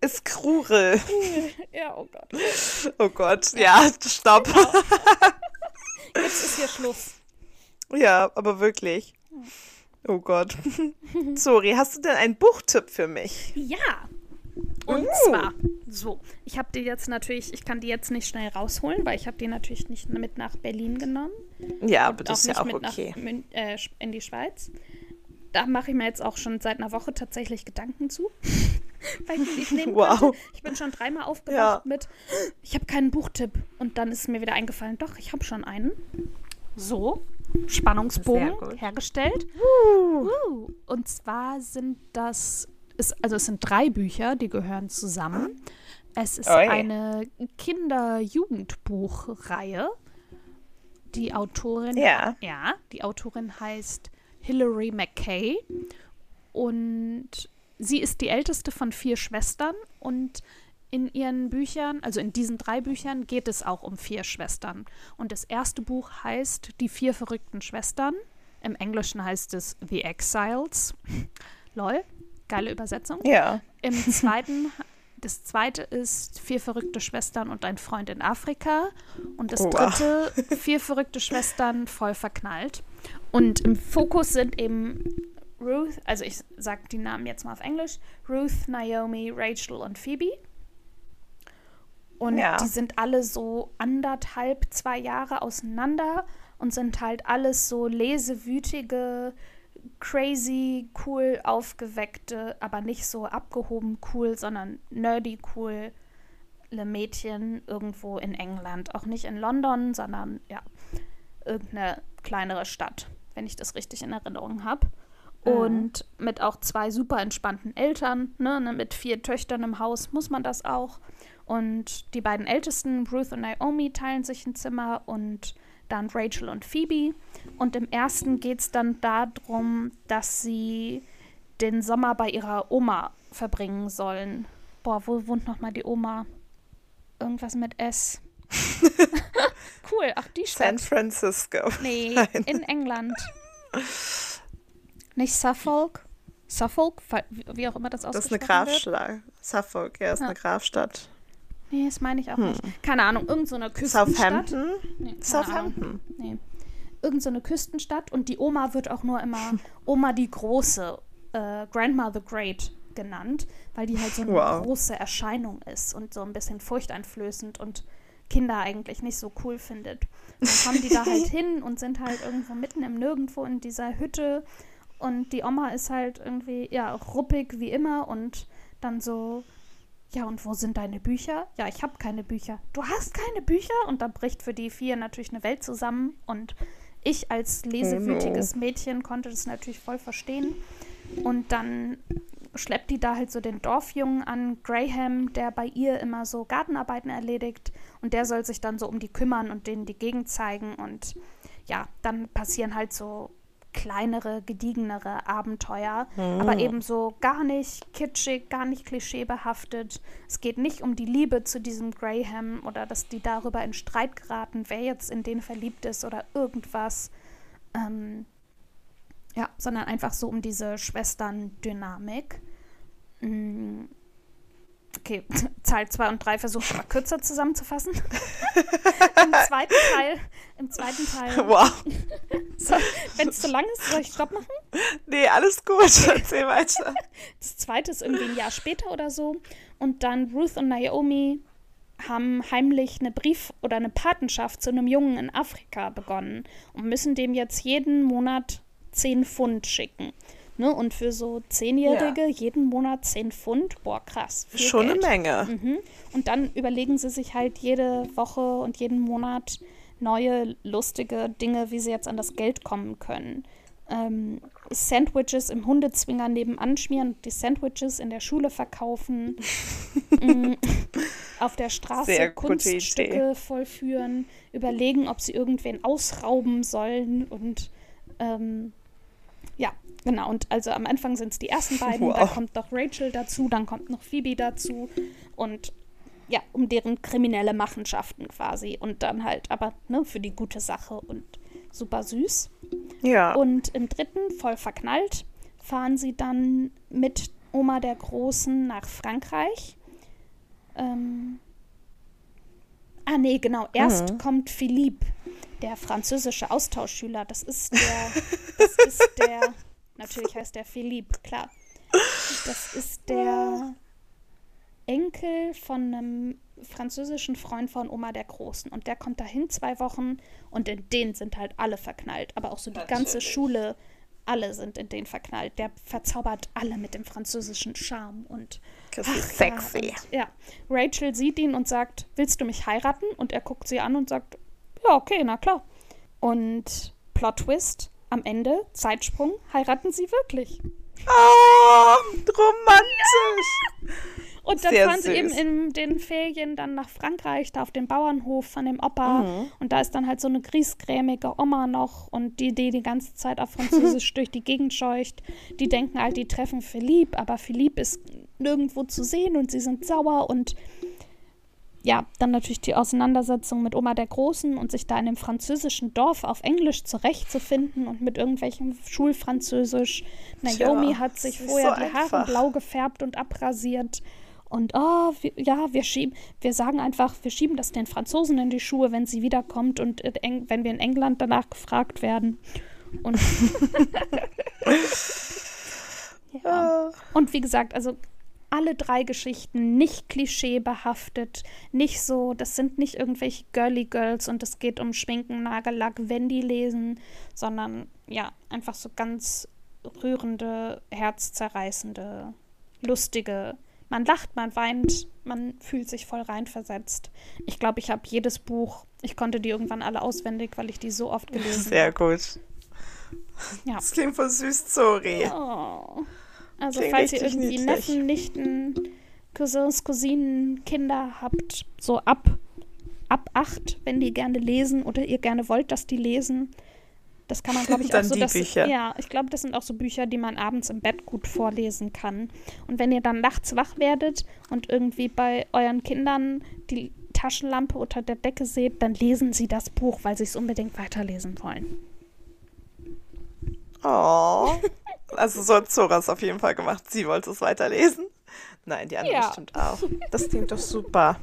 ist cruel. ja, oh Gott. Oh Gott. Ja, stopp. Jetzt ist hier Schluss. Ja, aber wirklich. Oh Gott. Sorry, hast du denn einen Buchtipp für mich? Ja. Und Uh. zwar, so, ich habe die jetzt natürlich, ich kann die jetzt nicht schnell rausholen, weil ich habe die natürlich nicht mit nach Berlin genommen. Ja, aber das ist nicht ja auch mit okay. nach Mün äh, in die Schweiz. Da mache ich mir jetzt auch schon seit einer Woche tatsächlich Gedanken zu. Weil ich nicht nehmen Wow. konnte. Ich bin schon dreimal aufgewacht Ja. mit, ich habe keinen Buchtipp. Und dann ist mir wieder eingefallen, doch, ich habe schon einen. So, Spannungsbogen hergestellt. Uh, Und zwar sind das, ist, also es sind drei Bücher, die gehören zusammen. Es ist Oi. eine Kinder-Jugendbuchreihe. Die Autorin, Ja. ja, die Autorin heißt Hilary McKay und sie ist die älteste von vier Schwestern und in ihren Büchern, also in diesen drei Büchern, geht es auch um vier Schwestern. Und das erste Buch heißt Die vier verrückten Schwestern. Im Englischen heißt es The Exiles. Lol, geile Übersetzung. Ja. Im zweiten, das zweite ist Vier verrückte Schwestern und ein Freund in Afrika. Und das Wow. dritte, Vier verrückte Schwestern voll verknallt. Und im Fokus sind eben Ruth, also ich sage die Namen jetzt mal auf Englisch, Ruth, Naomi, Rachel und Phoebe. Und Ja. die sind alle so anderthalb, zwei Jahre auseinander und sind halt alles so lesewütige, crazy, cool aufgeweckte, aber nicht so abgehoben cool, sondern nerdy cool Mädchen irgendwo in England. Auch nicht in London, sondern ja, irgendeine kleinere Stadt, wenn ich das richtig in Erinnerung habe. Und mit auch zwei super entspannten Eltern, ne, ne, mit vier Töchtern im Haus muss man das auch. Und die beiden Ältesten, Ruth und Naomi, teilen sich ein Zimmer und dann Rachel und Phoebe. Und im ersten geht es dann darum, dass sie den Sommer bei ihrer Oma verbringen sollen. Boah, wo wohnt nochmal die Oma? Irgendwas mit S. cool, ach die Stadt. San Francisco. Nee, Nein. in England. Nicht Suffolk? Suffolk? Wie auch immer das ausgesprochen Das ist eine Grafstadt. Suffolk, ja, ist ja. eine Grafstadt. Nee, das meine ich auch hm. nicht. Keine Ahnung, irgendeine so Küstenstadt. Southampton? Nee, Southampton. Nee. Irgend so eine Küstenstadt und die Oma wird auch nur immer Oma die Große, äh, Grandma the Great genannt, weil die halt so eine wow. große Erscheinung ist und so ein bisschen furchteinflößend und Kinder eigentlich nicht so cool findet. dann kommen die da halt hin und sind halt irgendwo mitten im Nirgendwo in dieser Hütte und die Oma ist halt irgendwie, ja, ruppig wie immer und dann so, ja, und wo sind deine Bücher? Ja, ich habe keine Bücher. Du hast keine Bücher? Und da bricht für die vier natürlich eine Welt zusammen. Und ich als lesewütiges Mädchen konnte das natürlich voll verstehen. Und dann schleppt die da halt so den Dorfjungen an, Graham, der bei ihr immer so Gartenarbeiten erledigt. Und der soll sich dann so um die kümmern und denen die Gegend zeigen. Und ja, dann passieren halt so kleinere, gediegenere Abenteuer, mhm. aber eben so gar nicht kitschig, gar nicht klischeebehaftet. Es geht nicht um die Liebe zu diesem Graham oder dass die darüber in Streit geraten, wer jetzt in den verliebt ist oder irgendwas. Ähm, ja, sondern einfach so um diese Schwestern-Dynamik. Mhm. Okay, Teil 2 und 3 versuche ich mal kürzer zusammenzufassen. Im zweiten Teil, im zweiten Teil. Wow. So, Wenn es zu lang ist, soll ich Stopp machen? Nee, alles gut. Erzähl weiter. Das zweite ist irgendwie ein Jahr später oder so. Und dann Ruth und Naomi haben heimlich eine Brief- oder eine Patenschaft zu einem Jungen in Afrika begonnen und müssen dem jetzt jeden Monat 10 Pfund schicken. Ne? Und für so Zehnjährige ja. jeden Monat 10 Pfund, boah, krass. Schon Geld. eine Menge. Mhm. Und dann überlegen sie sich halt jede Woche und jeden Monat neue, lustige Dinge, wie sie jetzt an das Geld kommen können. Ähm, Sandwiches im Hundezwinger nebenan schmieren, die Sandwiches in der Schule verkaufen, mm, auf der Straße Kunststücke vollführen, überlegen, ob sie irgendwen ausrauben sollen und ähm, ja, genau. Und also am Anfang sind es die ersten beiden, wow. dann kommt noch Rachel dazu, dann kommt noch Phoebe dazu und ja, um deren kriminelle Machenschaften quasi. Und dann halt aber ne, für die gute Sache und super süß. Ja. Und im dritten, voll verknallt, fahren sie dann mit Oma der Großen nach Frankreich. Ähm, ah, nee, genau. Erst mhm. kommt Philippe, der französische Austauschschüler. Das ist der. Das ist der. Natürlich heißt der Philippe, klar. Das ist der Enkel von einem französischen Freund von Oma der Großen. Und der kommt dahin zwei Wochen und in den sind halt alle verknallt. Aber auch so die ganze Schule, alle sind in den verknallt. Der verzaubert alle mit dem französischen Charme und ach, sexy. Ja, und, ja, Rachel sieht ihn und sagt, willst du mich heiraten? Und er guckt sie an und sagt, ja, okay, na klar. Und Plot Twist, am Ende, Zeitsprung, heiraten sie wirklich. Oh, romantisch. Ja. Und dann Sehr fahren sie eben in den Ferien dann nach Frankreich, da auf den Bauernhof von dem Opa. Mhm. Und da ist dann halt so eine griesgrämige Oma noch und die, die die ganze Zeit auf Französisch durch die Gegend scheucht. Die denken halt, die treffen Philippe, aber Philippe ist nirgendwo zu sehen und sie sind sauer und ja, dann natürlich die Auseinandersetzung mit Oma der Großen und sich da in dem französischen Dorf auf Englisch zurechtzufinden und mit irgendwelchem Schulfranzösisch. Naomi Tja, hat sich vorher so die Haare blau gefärbt und abrasiert. Und oh, wir, ja, wir schieben, wir sagen einfach, wir schieben das den Franzosen in die Schuhe, wenn sie wiederkommt und wenn wir in England danach gefragt werden. Und, ja. und wie gesagt, also alle drei Geschichten nicht klischeebehaftet, nicht so, das sind nicht irgendwelche Girly Girls und es geht um Schminken, Nagellack, wenn die lesen, sondern ja, einfach so ganz rührende, herzzerreißende, lustige. Man lacht, man weint, man fühlt sich voll reinversetzt. Ich glaube, ich habe jedes Buch, ich konnte die irgendwann alle auswendig, weil ich die so oft gelesen habe. Sehr gut. Ja. Das klingt voll süß, sorry. Oh. Also Klingt falls ihr irgendwie niedlich. Neffen, Nichten, Cousins, Cousinen, Kinder habt, so ab, ab acht, wenn die gerne lesen oder ihr gerne wollt, dass die lesen. Das kann man, glaube ich, auch so. die Das, Bücher. Ja, ich glaube, das sind auch so Bücher, die man abends im Bett gut vorlesen kann. Und wenn ihr dann nachts wach werdet und irgendwie bei euren Kindern die Taschenlampe unter der Decke seht, dann lesen sie das Buch, weil sie es unbedingt weiterlesen wollen. Oh. Also so hat Zora es auf jeden Fall gemacht. Sie wollte es weiterlesen. Nein, die andere Ja. bestimmt auch. Das klingt doch super.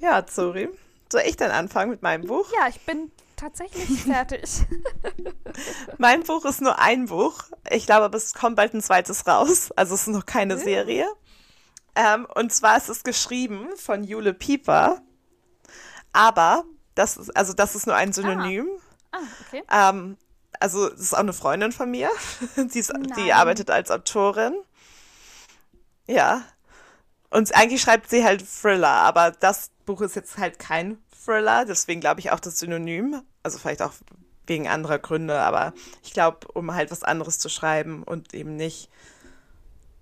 Ja, Zori. Soll ich dann anfangen mit meinem Buch? Ja, ich bin tatsächlich fertig. Mein Buch ist nur ein Buch. Ich glaube, aber es kommt bald ein zweites raus. Also es ist noch keine Serie. Ähm, und zwar ist es geschrieben von Jule Pieper. Aber das ist, also das ist nur ein Synonym. ah, okay. Ähm, also das ist auch eine Freundin von mir. Die, ist, die arbeitet als Autorin. Ja. Und eigentlich schreibt sie halt Thriller, aber das Buch ist jetzt halt kein Thriller, deswegen glaube ich auch das Synonym. Also vielleicht auch wegen anderer Gründe, aber ich glaube, um halt was anderes zu schreiben und eben nicht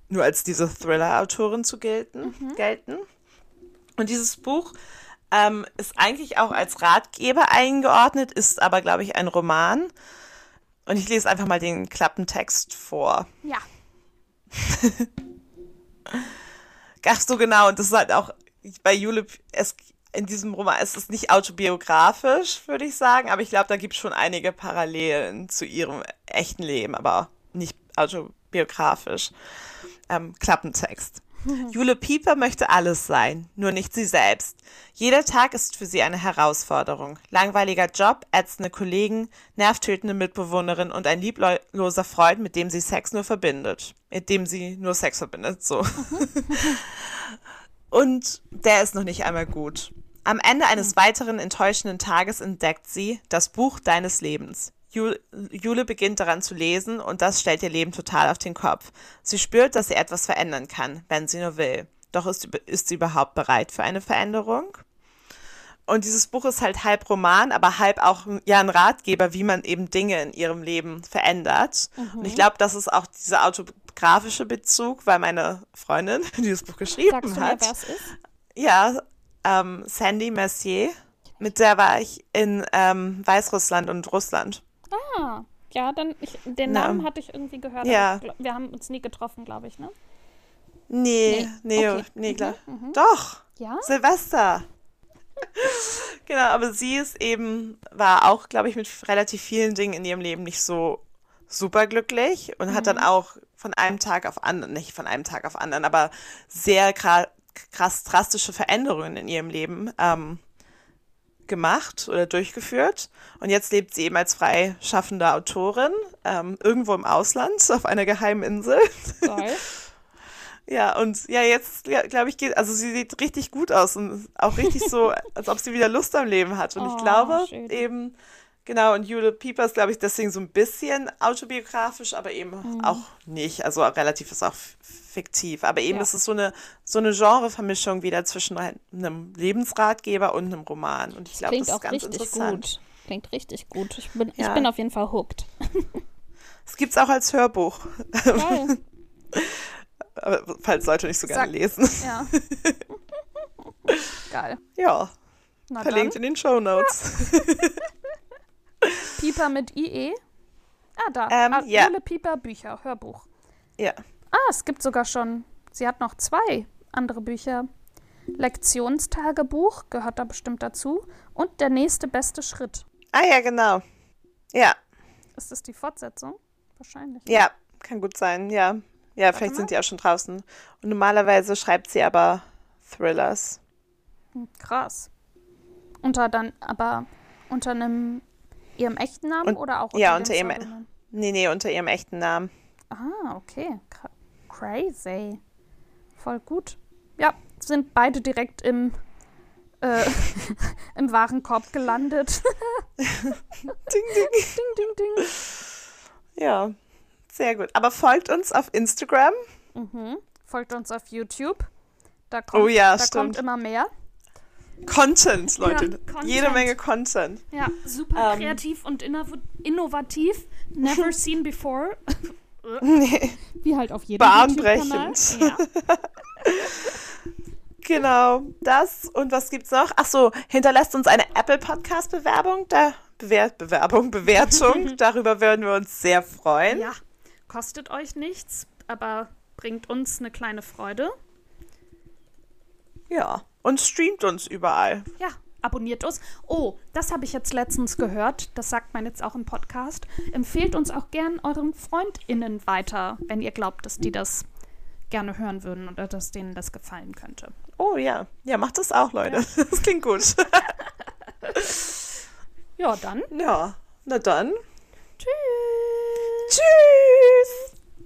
nur als diese Thriller-Autorin zu gelten, gelten. Und dieses Buch ähm, ist eigentlich auch als Ratgeber eingeordnet, ist aber, glaube ich, ein Roman. Und ich lese einfach mal den Klappentext vor. Ja. Ach so, genau. Und das ist halt auch bei Jule, es, in diesem Roman ist es nicht autobiografisch, würde ich sagen, aber ich glaube, da gibt es schon einige Parallelen zu ihrem echten Leben, aber nicht autobiografisch. Ähm, Klappentext. Jule Pieper möchte alles sein, nur nicht sie selbst. Jeder Tag ist für sie eine Herausforderung. Langweiliger Job, ätzende Kollegen, nervtötende Mitbewohnerin und ein liebloser Freund, mit dem sie Sex nur verbindet. Mit dem sie nur Sex verbindet, so. Und der ist noch nicht einmal gut. Am Ende eines weiteren enttäuschenden Tages entdeckt sie das Buch deines Lebens. Jul- Jule beginnt daran zu lesen und das stellt ihr Leben total auf den Kopf. Sie spürt, dass sie etwas verändern kann, wenn sie nur will. Doch ist, ist sie überhaupt bereit für eine Veränderung? Und dieses Buch ist halt halb Roman, aber halb auch ja ein Ratgeber, wie man eben Dinge in ihrem Leben verändert. Und ich glaube, das ist auch dieser autobiografische Bezug, weil meine Freundin, die das Buch geschrieben Sagst du mir, hat, wer es ist? ja, ähm, Sandy Mercier, mit der war ich in ähm, Weißrussland und Russland. Ah, ja, dann, ich, den Na, Namen hatte ich irgendwie gehört. ja. ich wir haben uns nie getroffen, glaube ich, ne? Nee, nee, okay. nee, Mhm, klar. Doch, Ja? Silvester. genau, aber sie ist eben, war auch, glaube ich, mit relativ vielen Dingen in ihrem Leben nicht so super glücklich und hat dann auch von einem Tag auf anderen, nicht von einem Tag auf anderen, aber sehr kra- krass drastische Veränderungen in ihrem Leben ähm, gemacht oder durchgeführt. Und jetzt lebt sie eben als freischaffende Autorin ähm, irgendwo im Ausland auf einer geheimen Insel. Geil. Ja, und ja, jetzt, ja, glaube ich, geht, also sie sieht richtig gut aus und auch richtig so, als ob sie wieder Lust am Leben hat. Und Oh, ich glaube schön. eben, genau, und Jule Pieper ist, glaube ich, deswegen so ein bisschen autobiografisch, aber eben Mhm. auch nicht. Also relativ ist auch fiktiv. Aber eben Ja. ist es so eine, so eine Genrevermischung wieder zwischen einem Lebensratgeber und einem Roman. Und ich glaube, das Klingt ist auch ganz richtig interessant. gut. Klingt richtig gut. Ich bin, ich Ja. bin auf jeden Fall hooked. Es gibt es auch als Hörbuch, Geil. aber falls Leute nicht so gerne Sag- lesen. Ja. Geil. Ja, Na verlinkt dann. in den Show Notes. Pieper mit IE. Ah, da. Ähm, ah, ja. Jule Pieper Bücher, Hörbuch. Ja. Ah, es gibt sogar schon, sie hat noch zwei andere Bücher. Lektionstagebuch gehört da bestimmt dazu. Und der nächste beste Schritt. Ah ja, genau. Ja, Ist das die Fortsetzung? Wahrscheinlich. ja, kann gut sein, ja. Ja, vielleicht mal. sind die auch schon draußen. Und normalerweise schreibt sie aber Thrillers. Hm, Krass. Unter dann, aber unter einem ihrem echten Namen Und- oder auch unter ja, unter ihrem- Pseudonym? Nee, nee, unter ihrem echten Namen. Ah, okay. Crazy. Voll gut. Ja, sind beide direkt im, äh, im Warenkorb gelandet. Ding, ding. ding, ding, ding. Ja, sehr gut. Aber folgt uns auf Instagram. Mhm. Folgt uns auf YouTube. Da kommt, Oh ja, da stimmt. kommt immer mehr. Content, Leute. Ja, Content. Jede Menge Content. Ja, super Ähm. kreativ und innov innovativ. Never seen before. Nee. Wie halt auf jedem Bahnbrechend. Ja. Genau, das und was gibt's noch? Ach so, hinterlasst uns eine Apple Podcast Bewerbung, da Bewer Bewerbung, Bewertung, darüber würden wir uns sehr freuen. ja, kostet euch nichts, aber bringt uns eine kleine Freude. Ja, und streamt uns überall. Ja, abonniert uns. Oh, das habe ich jetzt letztens gehört. Das sagt man jetzt auch im Podcast. Empfehlt uns auch gern euren FreundInnen weiter, wenn ihr glaubt, dass die das gerne hören würden oder dass denen das gefallen könnte. Oh ja, ja, macht das auch, Leute. Das klingt gut. Ja, dann. Ja, na dann. Tschüss. Tschüss.